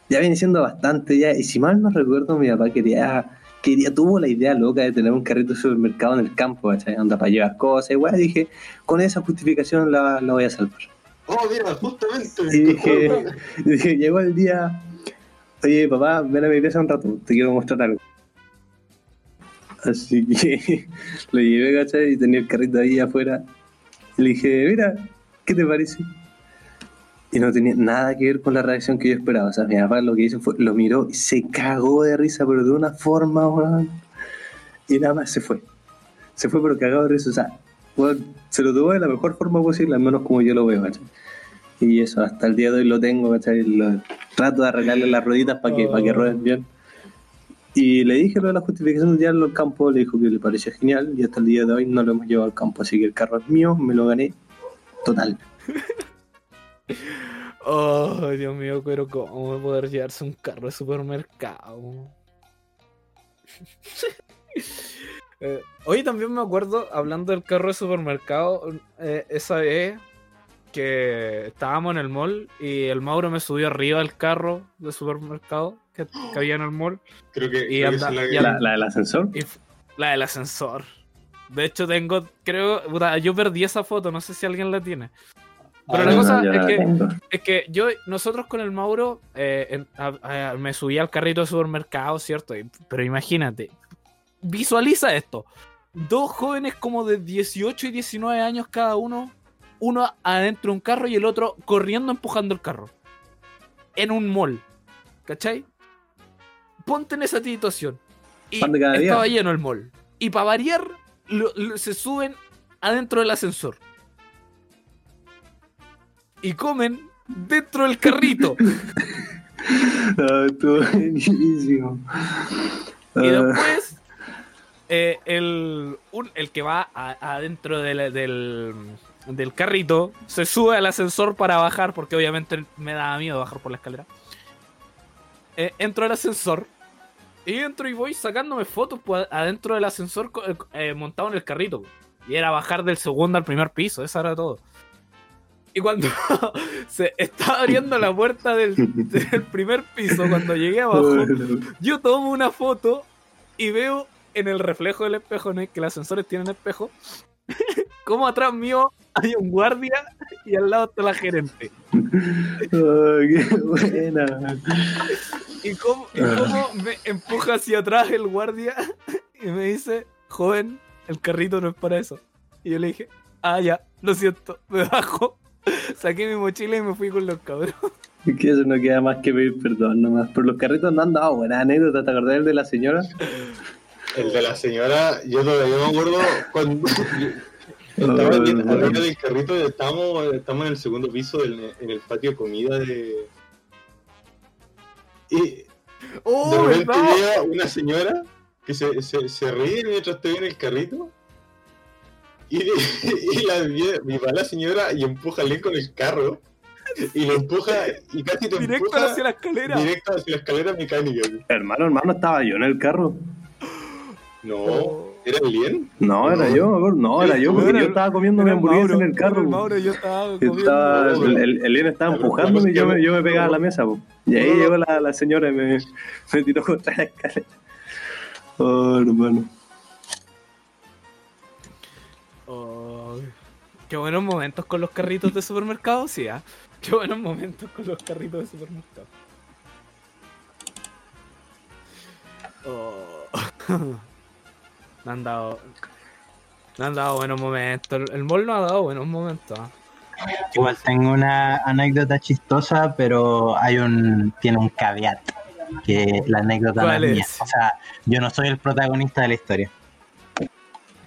ya viene siendo bastante ya. Y si mal no recuerdo, mi papá quería, quería, tuvo la idea loca de tener un carrito de supermercado en el campo, ¿cachai? Anda para llevar cosas, igual. Dije, con esa justificación la, la voy a salvar. Oh, mira, justamente. Y dije, y dije, llegó el día, oye papá, ven a mi pieza un rato, te quiero mostrar algo. Así que lo llevé, ¿cachai? Y tenía el carrito ahí afuera. Le dije, mira, ¿qué te parece? Y no tenía nada que ver con la reacción que yo esperaba. O sea, mi papá lo que hizo fue, lo miró y se cagó de risa, pero de una forma, weón. Y nada más se fue. Se fue, pero cagado de risa. O sea, weón, se lo tuvo de la mejor forma posible, al menos como yo lo veo, ¿cachai? Y eso, hasta el día de hoy lo tengo, ¿cachai? Lo- trato de arreglarle las rueditas para que, para que rueden bien. Y le dije lo de la justificación de llevarlo al campo, le dijo que le parecía genial y hasta el día de hoy no lo hemos llevado al campo, así que el carro es mío, me lo gané total. Oh, Dios mío, pero ¿cómo va a poder llevarse un carro de supermercado? Eh, hoy también me acuerdo, hablando del carro de supermercado, eh, esa vez que estábamos en el mall y el Mauro me subió arriba del carro de supermercado que, que había en el mall, Creo que, Y creo que anda- esa es la y que- anda- La, la del ascensor. y la del ascensor. De hecho, tengo, creo, yo perdí esa foto, no sé si alguien la tiene. Pero Ah, la no, cosa es la que es que yo, nosotros con el Mauro, eh, en- a- a- me subí al carrito de supermercado, ¿cierto? Y- pero imagínate, visualiza esto. Dos jóvenes como de 18 y 19 años cada uno, uno adentro de un carro y el otro corriendo empujando el carro. En un mall. ¿Cachai? Ponte en esa situación. Y estaba lleno el mall. Y para variar, lo- lo- se suben adentro del ascensor. Y comen dentro del carrito. Ah, estuvo buenísimo. Y Ah, después, eh, el, un- el que va adentro del, del, del carrito se sube al ascensor para bajar, porque obviamente me daba miedo bajar por la escalera. Eh, entro al ascensor y entro y voy sacándome fotos pues, adentro del ascensor co- eh, montado en el carrito. Y era bajar del segundo al primer piso, eso era todo. Y cuando se estaba abriendo la puerta del, del primer piso, cuando llegué abajo, yo tomo una foto y veo en el reflejo del espejo, ¿no? que los ascensores tienen espejo, como atrás mío hay un guardia y al lado está la gerente. ah, qué buena. Y cómo, y cómo me empuja hacia atrás el guardia y me dice, joven, el carrito no es para eso. Y yo le dije, ah, ya, lo siento, me bajo, saqué mi mochila y me fui con los cabros. Es que eso no queda más que pedir perdón nomás. Pero los carritos no han dado buenas anécdotas. ¿Te acordás del de la señora? El de la señora, yo todavía me acuerdo cuando estaba Oh, arriba del carrito, estábamos, estamos en el segundo piso, del- en el patio de comida de... Y de ¡Oh, repente verdad! llega una señora que se, se, se ríe mientras estoy en el carrito y, y la, mi va la señora y empuja con el carro y lo empuja y casi te Directo empuja hacia la escalera. directo hacia la escalera mecánica. Hermano, hermano, estaba yo en el carro. No, Oh. ¿Era el Lien? No, era yo. No, era yo, porque Era- yo estaba comiendo mi hamburguesa Mauro, en el carro. yo estaba comiendo. el, el, el Ian estaba empujándome y yo me, yo me pegaba a la mesa. po. Y ahí llegó la, la señora y me, me tiró contra la escalera. Oh, hermano. Ay. Qué buenos momentos con los carritos de supermercado, sí, ¿ah? Qué buenos momentos con los carritos de supermercado. Oh. Me han dado. Me han dado buenos momentos. El- mall no ha dado buenos momentos. Igual tengo una anécdota chistosa, pero hay un tiene un caveat que la anécdota no ¿Cuál es mía. O sea, yo no soy el protagonista de la historia.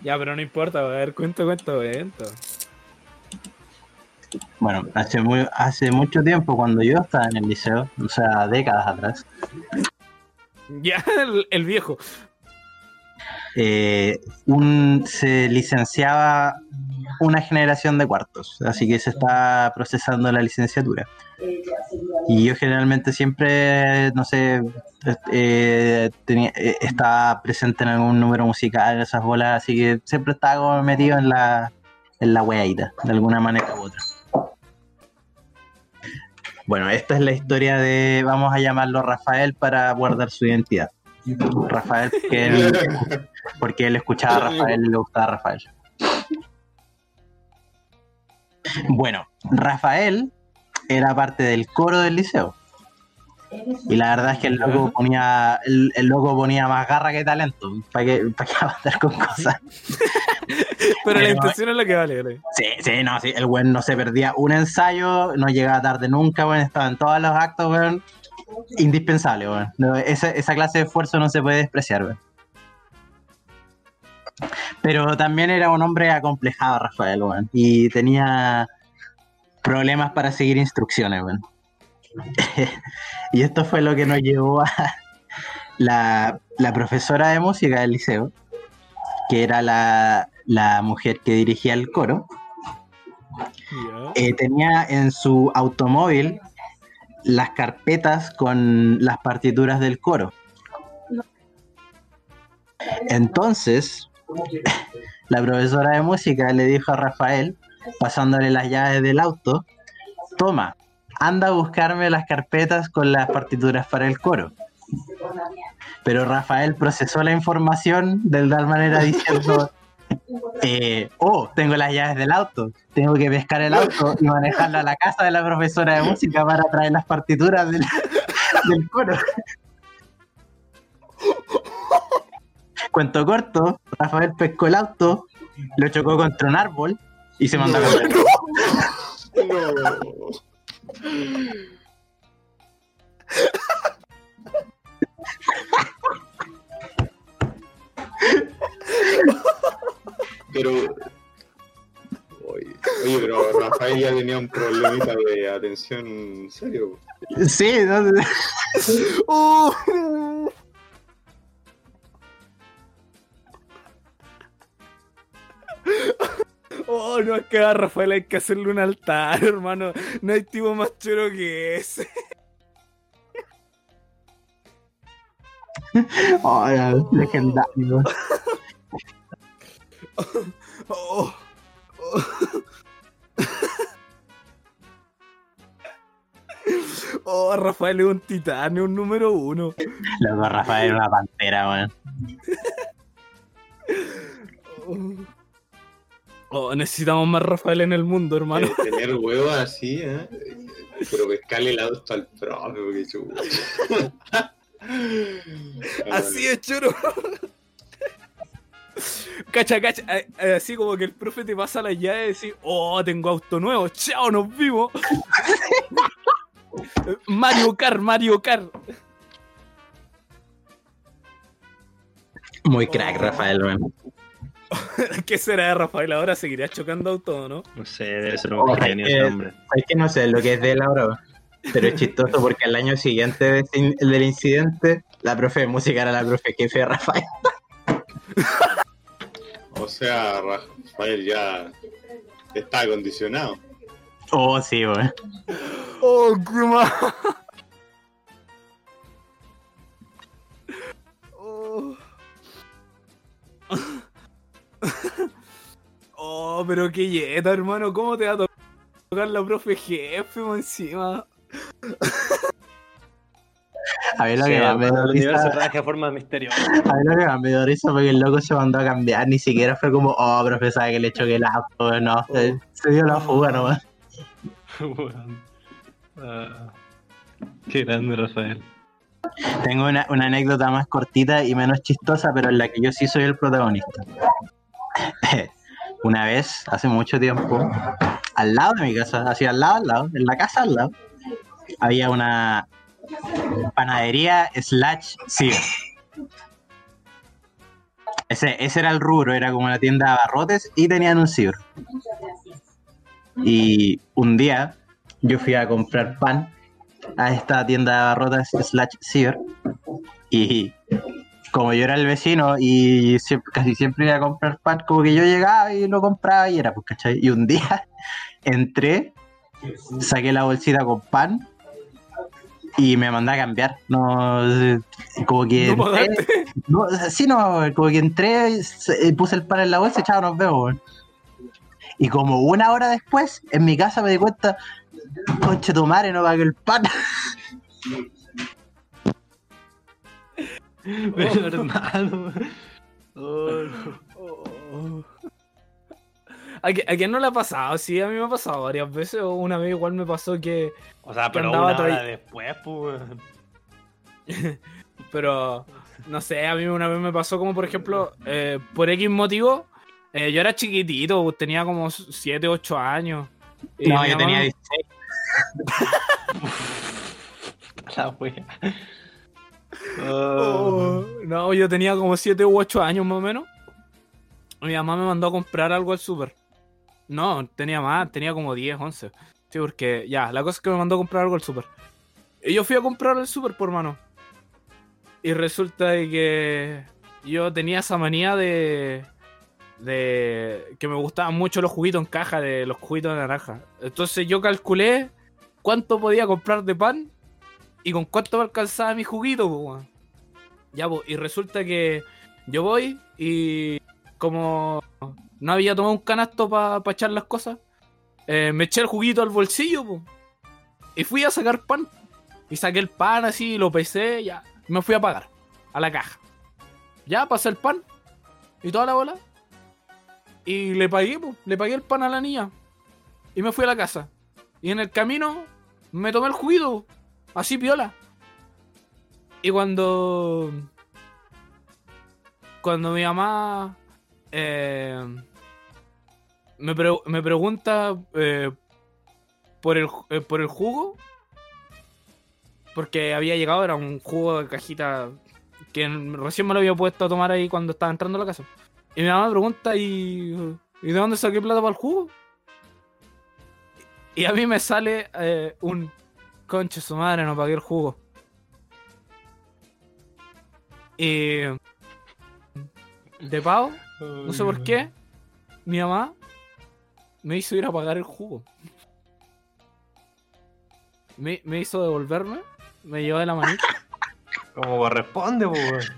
Ya, pero no importa, a ver, cuento, cuento, cuento. Bueno, hace muy, hace mucho tiempo cuando yo estaba en el liceo, o sea, décadas atrás, Ya, el, el viejo. Eh, un, se licenciaba una generación de cuartos, así que se está procesando la licenciatura. Y yo generalmente siempre, no sé, eh, eh, estaba presente en algún número musical, esas bolas, así que siempre estaba metido en la, en la weadita, de alguna manera u otra. Bueno, esta es la historia de, vamos a llamarlo Rafael para guardar su identidad. Rafael, porque él, porque él escuchaba a Rafael y le gustaba a Rafael. Bueno, Rafael era parte del coro del liceo. Y la verdad es que el loco ponía, el, el loco ponía más garra que talento. ¿Para qué, para qué avanzar con cosas? Pero la intención es lo que vale, vale. Sí, sí, no, sí. El weón no se perdía un ensayo, no llegaba tarde nunca, weón. Estaba en todos los actos, weón. Indispensable, weón. No, esa, esa clase de esfuerzo no se puede despreciar, weón. Pero también era un hombre acomplejado, Rafael, weón. Y tenía problemas para seguir instrucciones, weón. y esto fue lo que nos llevó a la, la profesora de música del liceo, que era la, la mujer que dirigía el coro, eh, tenía en su automóvil las carpetas con las partituras del coro. Entonces, la profesora de música le dijo a Rafael, pasándole las llaves del auto, toma, anda a buscarme las carpetas con las partituras para el coro. Pero Rafael procesó la información de tal manera diciendo, eh, oh, tengo las llaves del auto, tengo que pescar el auto y manejarlo a la casa de la profesora de música para traer las partituras del, del coro. Cuento corto, Rafael pescó el auto, lo chocó contra un árbol y se mandó a correr. No. Pero. Oye, oye, pero Rafael ya tenía un problemita de atención serio. Sí, no, ¡Oh! Oh, no, es que a Rafael hay que hacerle un altar, hermano. No hay tipo más choro que ese. oh, legendario. Oh, oh. Oh, Rafael es un titán, es un número uno. Loco, Rafael era una pantera, weón. Oh. Oh, necesitamos más Rafael en el mundo, hermano. Tener huevos así, ¿eh? Pero pescarle el auto al profe, porque chulo. Así es, choro. Cacha, cacha, eh, eh, así como que el profe te pasa la llave y decís, oh, tengo auto nuevo, chao, nos vimos. Mario Kart, Mario Kart. Muy crack, Rafael, weón. ¿Qué será de Rafael ahora? ¿Seguirá chocando auto o no? No sé, debe ser un genio ese hombre. Es que no sé lo que es de él ahora, pero es chistoso porque al año siguiente del incidente, la profe de música era la profe jefe de Rafael. O sea, Rafael ya está acondicionado. Oh, sí, weón. ¡Oh, qué mal! Oh. Oh, pero qué yeta, hermano. ¿Cómo te va a to- tocar la profe jefe encima? A mí lo que más me dio risa, trabaja de forma misteriosa. a mí lo que más me dio risa fue que el loco se mandó a cambiar, ni siquiera fue como, oh, profe, sabe que le choqué el auto, no, se, se dio la fuga nomás. Ah, qué grande, Rafael. Tengo una, una anécdota más cortita y menos chistosa, pero en la que yo sí soy el protagonista. Una vez, hace mucho tiempo, al lado de mi casa, así al lado, al lado, en la casa al lado, había una panadería slash ciber. Ese, ese era el rubro, era como una tienda de abarrotes y tenían un ciber. Y un día yo fui a comprar pan a esta tienda de abarrotes slash ciber y como yo era el vecino y casi siempre iba a comprar pan, como que yo llegaba y lo compraba y era, pues, ¿cachai? Y un día entré, saqué la bolsita con pan y me mandé a cambiar. No, eh, como que... No entré- no, sí, no, como que entré, se- eh, puse el pan en la bolsa y chao, nos vemos, weón. Y como una hora después, en mi casa me di cuenta, conche tu madre, no pagué el pan. Pero hermano. Oh, no. Oh. ¿A, qui- a quién no le ha pasado? Sí, a mí me ha pasado varias veces. o Una vez igual me pasó que. O sea, pero andaba una hora después, pues. Pero. No sé, a mí una vez me pasó como, por ejemplo, eh, por X motivo. eh, yo era chiquitito, tenía como 7, 8 años. y No, yo mamá tenía me- 16. La wea. Oh, no, yo tenía como 7 u 8 años más o menos. Mi mamá me mandó a comprar algo al súper. No, tenía más, tenía como 10, 11. Sí, porque ya, la cosa es que me mandó a comprar algo al súper. Y yo fui a comprar al súper, por mano. Y resulta que yo tenía esa manía de. de. que me gustaban mucho los juguitos en caja, de los juguitos de naranja. Entonces yo calculé cuánto podía comprar de pan y con cuánto me alcanzaba mi juguito, weón. Ya, po, y resulta que yo voy y como no había tomado un canasto para echar las cosas, eh, me eché el juguito al bolsillo, po, y fui a sacar pan. Y saqué el pan así, lo pesé, ya, me fui a pagar a la caja. Ya, pasé el pan y toda la bola. Y le pagué, po, le pagué el pan a la niña. Y me fui a la casa. Y en el camino me tomé el juguito, así piola. Y cuando. Cuando mi mamá. eh, me, pre- me pregunta eh, por, el, eh, por el jugo. Porque había llegado, era un jugo de cajita que recién me lo había puesto a tomar ahí cuando estaba entrando a la casa. Y mi mamá me pregunta, ¿y, ¿y de dónde saqué plata para el jugo? Y a mí me sale eh, un conche su madre, no pagué el jugo. Y de pavo, no sé por qué, mi mamá me hizo ir a pagar el jugo. Me, me hizo devolverme, me llevó de la manita, Como corresponde, pues.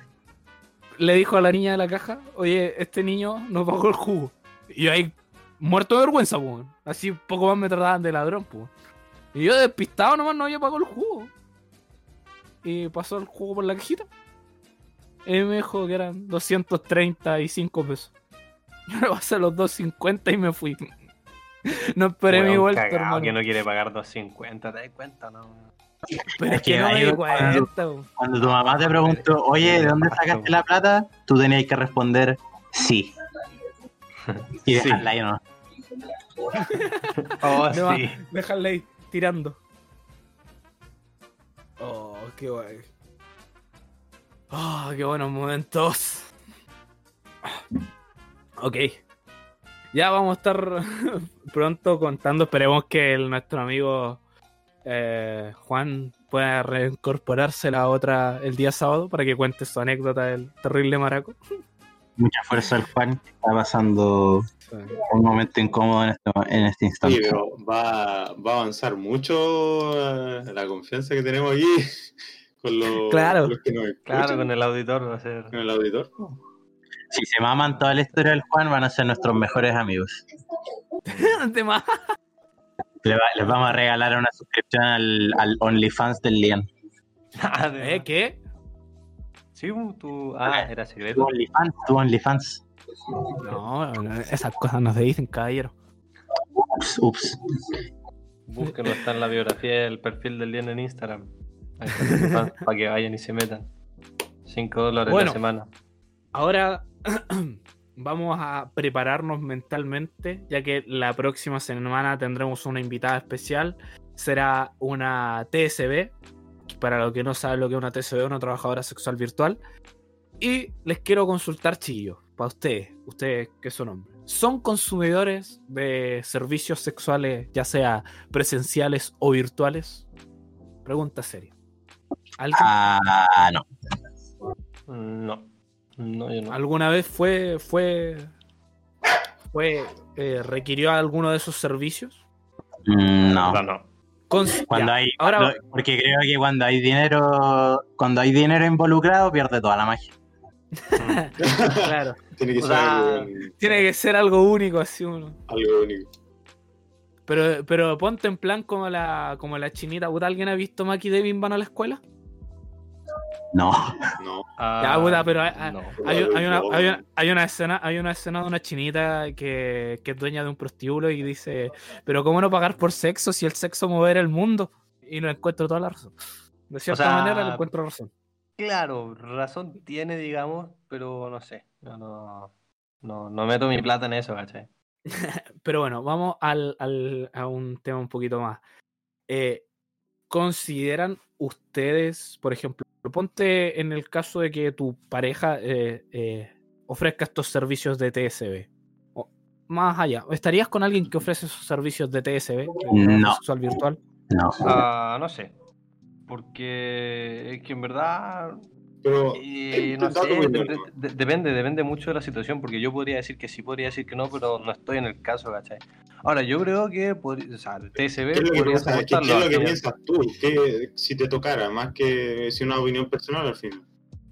le dijo a la niña de la caja, oye, este niño no pagó el jugo. Y yo ahí, muerto de vergüenza, pues. Así poco más me trataban de ladrón, pues. Y yo despistado nomás no había pagado el jugo. Y pasó el jugo por la cajita. Y me dijo que eran 235 pesos. Yo le pasé los 250 y me fui. No esperé mi vuelta, hermano. que no quiere pagar 250, ¿te das cuenta, no? Pero Es que que no me cuando-. Cuando tu mamá te preguntó, oye, ¿de dónde sacaste la plata? Tú tenías que responder, sí. Y dejarla ahí, ¿no? Oh, No sí. Déjale ahí, tirando. Oh, qué guay. Oh, qué buenos momentos. Ok. Ya vamos a estar pronto contando. Esperemos que el- nuestro amigo eh, Juan pueda reincorporarse la otra el día sábado para que cuente su anécdota del terrible maraco. Mucha fuerza al Juan, que está pasando un momento incómodo en este, en este instante. Sí, pero va, va a avanzar mucho eh, la confianza que tenemos aquí con los, Claro. los que nos escuchan, Claro, con el auditor va a ser. con el auditor. Si se maman toda la historia del Juan, van a ser nuestros mejores amigos. Le va- les vamos a regalar una suscripción al, al OnlyFans del Lian. Ah, de- ¿Eh? ¿Qué? Sí, tú. Ah, era Tu secreto. OnlyFans, tu OnlyFans. No, esas cosas no se dicen, caballero. Ups, ups. Búsquenlo, está en la biografía del perfil del día en Instagram. Para que vayan y se metan. 5 dólares Bueno. la semana. Ahora vamos a prepararnos mentalmente, ya que la próxima semana tendremos una invitada especial. Será una TSB. Para los que no saben lo que es una TSB, una trabajadora sexual virtual. Y les quiero consultar, chillos, para ustedes, ustedes que son hombres. ¿Son consumidores de servicios sexuales, ya sea presenciales o virtuales? Pregunta seria. ¿Alguien? Ah, no. No. No, yo no. ¿Alguna vez fue, fue, fue, eh, requirió alguno de esos servicios? Mm, No. No, no. Cuando ya, hay, ahora- cuando- porque creo que cuando hay dinero, cuando hay dinero involucrado, pierde toda la magia. claro, Tiene que ser sea, algo, tiene que ser algo único así uno. algo único. Pero, pero ponte en plan como la, como la chinita. ¿Alguien ha visto Maki y Devin van a la escuela? No. No. Ah, Ya, puta, pero hay, no. hay- hay una, hay una- hay una escena, hay una escena de una chinita que, que es dueña de un prostíbulo y dice, pero ¿cómo no pagar por sexo si el sexo mover el mundo? Y no encuentro toda la razón. De cierta sea, manera le encuentro razón. Claro, razón tiene, digamos, pero no sé. No, no, no, no meto mi plata en eso, ¿cachai? Pero bueno, vamos al, al- a un tema un poquito más. Eh, ¿Consideran ustedes, por ejemplo, ponte en el caso de que tu pareja eh, eh, ofrezca estos servicios de TSB? O, más allá, ¿estarías con alguien que ofrece esos servicios de TSB? No. Sexual virtual? No. Ah, no sé. Porque es que en verdad Pero Y no Da tu sé, opinión, de- ¿no? de- depende, depende mucho de la situación, porque yo podría decir que sí, podría decir que no, pero no estoy en el caso, ¿cachai? Ahora, yo creo que podría, o sea, TSB ¿qué es lo que, podría piensas? ¿Qué- soportarlo, qué es lo al que final. piensas tú? ¿Qué, si te tocara? Más que si una opinión personal al final.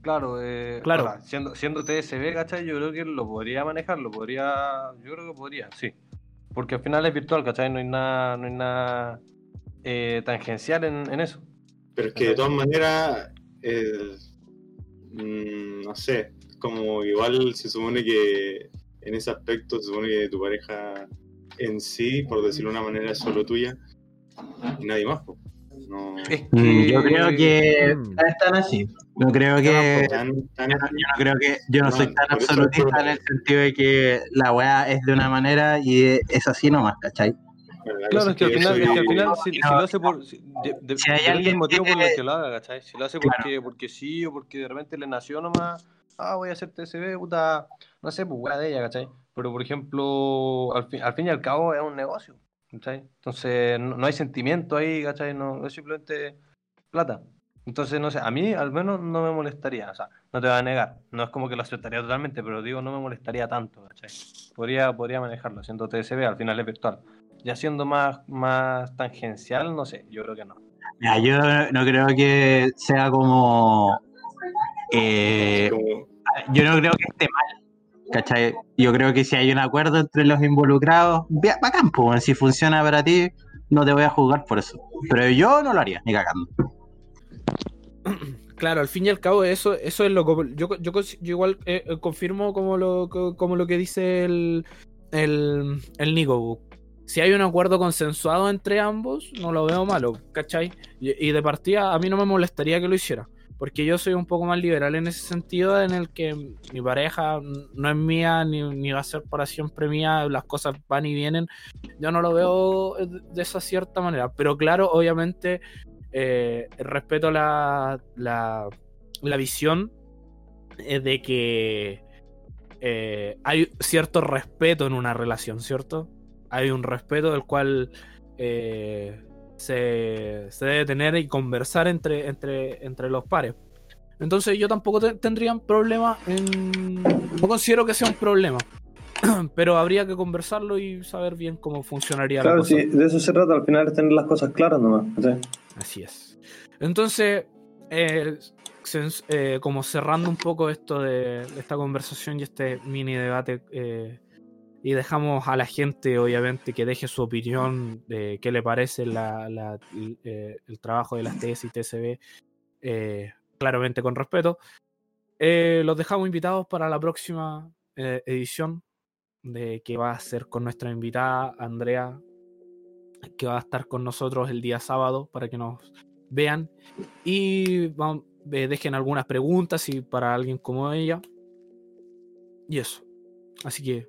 Claro, eh, Claro. ahora, siendo, siendo TSB, ¿cachai? Yo creo que lo podría manejar, lo podría, yo creo que podría, sí. Porque al final es virtual, ¿cachai? No hay nada, no hay nada eh, tangencial en, en eso. Pero es que de todas maneras, eh, mm, no sé, como igual se supone que en ese aspecto se supone que tu pareja en sí, por decirlo de una manera, es solo tuya y nadie más. No, Es Mm, Yo creo que Mm. no es tan así. Yo creo que tan- tan- yo no, yo no creo que yo no, No, soy tan eso absolutista en el sentido de que la weá es de una manera y es así nomás, ¿cachai? Claro, es que al final, es que al final si, si lo hace por. Si, de- de- Si hay alguien motivo por el que lo haga, ¿cachai? Si lo hace Claro. porque, porque sí o porque de repente le nació nomás, ah, voy a hacer TSB, puta, no sé, pues weá de ella, ¿cachai? Pero por ejemplo, al fin, al fin y al cabo es un negocio, ¿cachai? Entonces no, no hay sentimiento ahí, ¿cachai? No, es simplemente plata. Entonces, no sé, a mí al menos no me molestaría, o sea, no te voy a negar, no es como que lo aceptaría totalmente, pero digo, no me molestaría tanto, ¿cachai? Podría, podría manejarlo, siendo TSB, al final es virtual. Ya siendo más, más tangencial, no sé, yo creo que no. Mira, yo no creo que sea como. eh, como- yo no creo que esté mal. ¿Cachai? Yo creo que si hay un acuerdo entre los involucrados, bacán, pues, si funciona para ti, no te voy a juzgar por eso. Pero yo no lo haría, ni cagando. Claro, al fin y al cabo, eso, eso es lo que. Yo, yo, igual eh, eh, confirmo como lo, co- como lo que dice el, el, el Nico. Si hay un acuerdo consensuado entre ambos, no lo veo malo, ¿cachai? Y, de partida, a mí no me molestaría que lo hiciera. Porque yo soy un poco más liberal en ese sentido, en el que mi pareja no es mía, ni, ni va a ser para siempre mía, las cosas van y vienen. Yo no lo veo de esa cierta manera. Pero claro, obviamente, eh, respeto la, la, la visión eh, de que eh, hay cierto respeto en una relación, ¿cierto? Hay un respeto del cual eh, se, se debe tener y conversar entre, entre, entre los pares. Entonces yo tampoco te- tendría problema en... No considero que sea un problema. Pero habría que conversarlo y saber bien cómo funcionaría la Claro, cosa. sí, de eso se trata, al final es tener las cosas claras nomás. ¿cachai? Así es. Entonces, eh, eh, como cerrando un poco esto de, de esta conversación y este mini debate, eh, y dejamos a la gente, obviamente, que deje su opinión de qué le parece eh, el trabajo de las TS y eh, claramente con respeto. Eh, los dejamos invitados para la próxima eh, edición de que va a ser con nuestra invitada Andrea, que va a estar con nosotros el día sábado para que nos vean y dejen algunas preguntas y para alguien como ella. Y eso. Así que,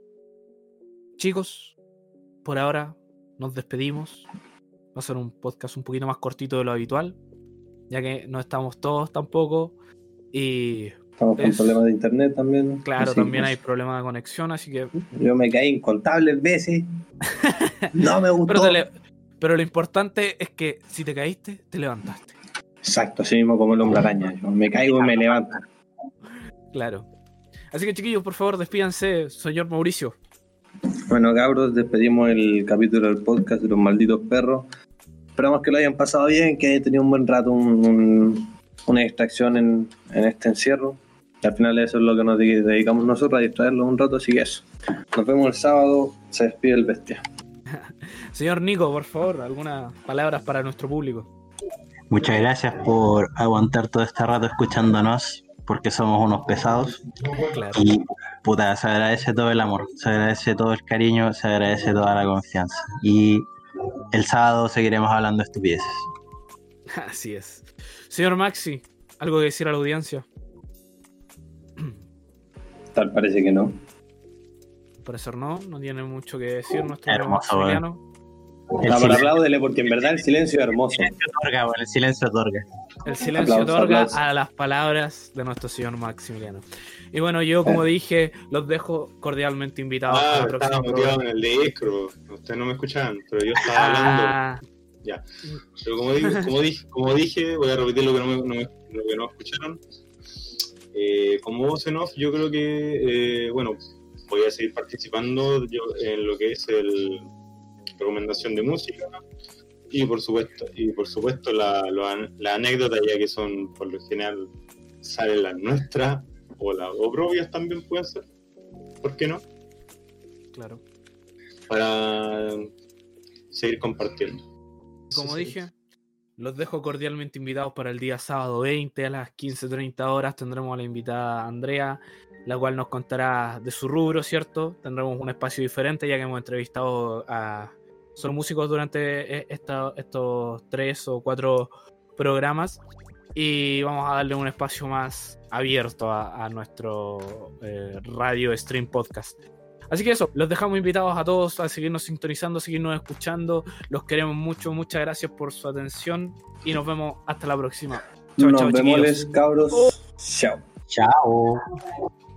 chicos, por ahora nos despedimos. Va a ser un podcast un poquito más cortito de lo habitual, ya que no estamos todos tampoco. Y Estamos con problemas de internet también. claro, así también que hay problemas de conexión, así que Yo me caí incontables veces. No me gustó. Pero, te le- pero lo importante es que si te caíste, te levantaste. Exacto, así mismo como el hombre araña. Yo me caigo y me levanto. Claro. Así que chiquillos, por favor, despídanse, señor Mauricio. Bueno, cabros, despedimos el capítulo del podcast de los malditos perros. Esperamos que lo hayan pasado bien, que hayan tenido un buen rato, un- un- una distracción en, en este encierro. Y al final eso es lo que nos de- dedicamos nosotros, a distraerlos un rato, así que eso. Nos vemos el sábado, se despide el bestia. Señor Nico, por favor, algunas palabras para nuestro público. Muchas gracias por aguantar todo este rato escuchándonos, porque somos unos pesados. Claro. Y puta, se agradece todo el amor, se agradece todo el cariño, se agradece toda la confianza. Y el sábado seguiremos hablando estupideces. Así es. Señor Maxi, ¿algo que decir a la audiencia? Tal parece que no. Al parecer no, no tiene mucho que decir nuestro Hermoso. El silencio apláudele porque en verdad el silencio es hermoso. otorga, bueno, el silencio otorga. El silencio Aplausos, otorga aplausos. a las palabras de nuestro señor Maximiliano. Y bueno, yo, como dije, los dejo cordialmente invitados Ah, estaba muteado en el disco. Ustedes no me escuchaban, pero yo estaba hablando. Ah, Pero como, digo, como, dije, como dije, voy a repetir lo que no, me, no me- lo que no escucharon. Eh, como voz en off, yo creo que, eh, bueno, voy a seguir participando yo en lo que es el recomendación de música y por supuesto y por supuesto la, la anécdota ya que son por lo general salen las nuestras o las o propias también pueden ser ¿por qué no? claro. para seguir compartiendo Como Sí, sí. dije, los dejo cordialmente invitados para el día sábado 20 a las 15.30 horas. Tendremos a la invitada Andrea, la cual nos contará de su rubro, ¿cierto? Tendremos un espacio diferente ya que hemos entrevistado a solo músicos durante e- esta- estos tres o cuatro programas. Y vamos a darle un espacio más abierto a, a nuestro eh, radio stream podcast. Así que eso, los dejamos invitados a todos a seguirnos sintonizando, seguirnos escuchando. Los queremos mucho, muchas gracias por su atención y nos vemos hasta la próxima. Chao, Nos chao, vemos, chiquillos. cabros. Chao. Chao.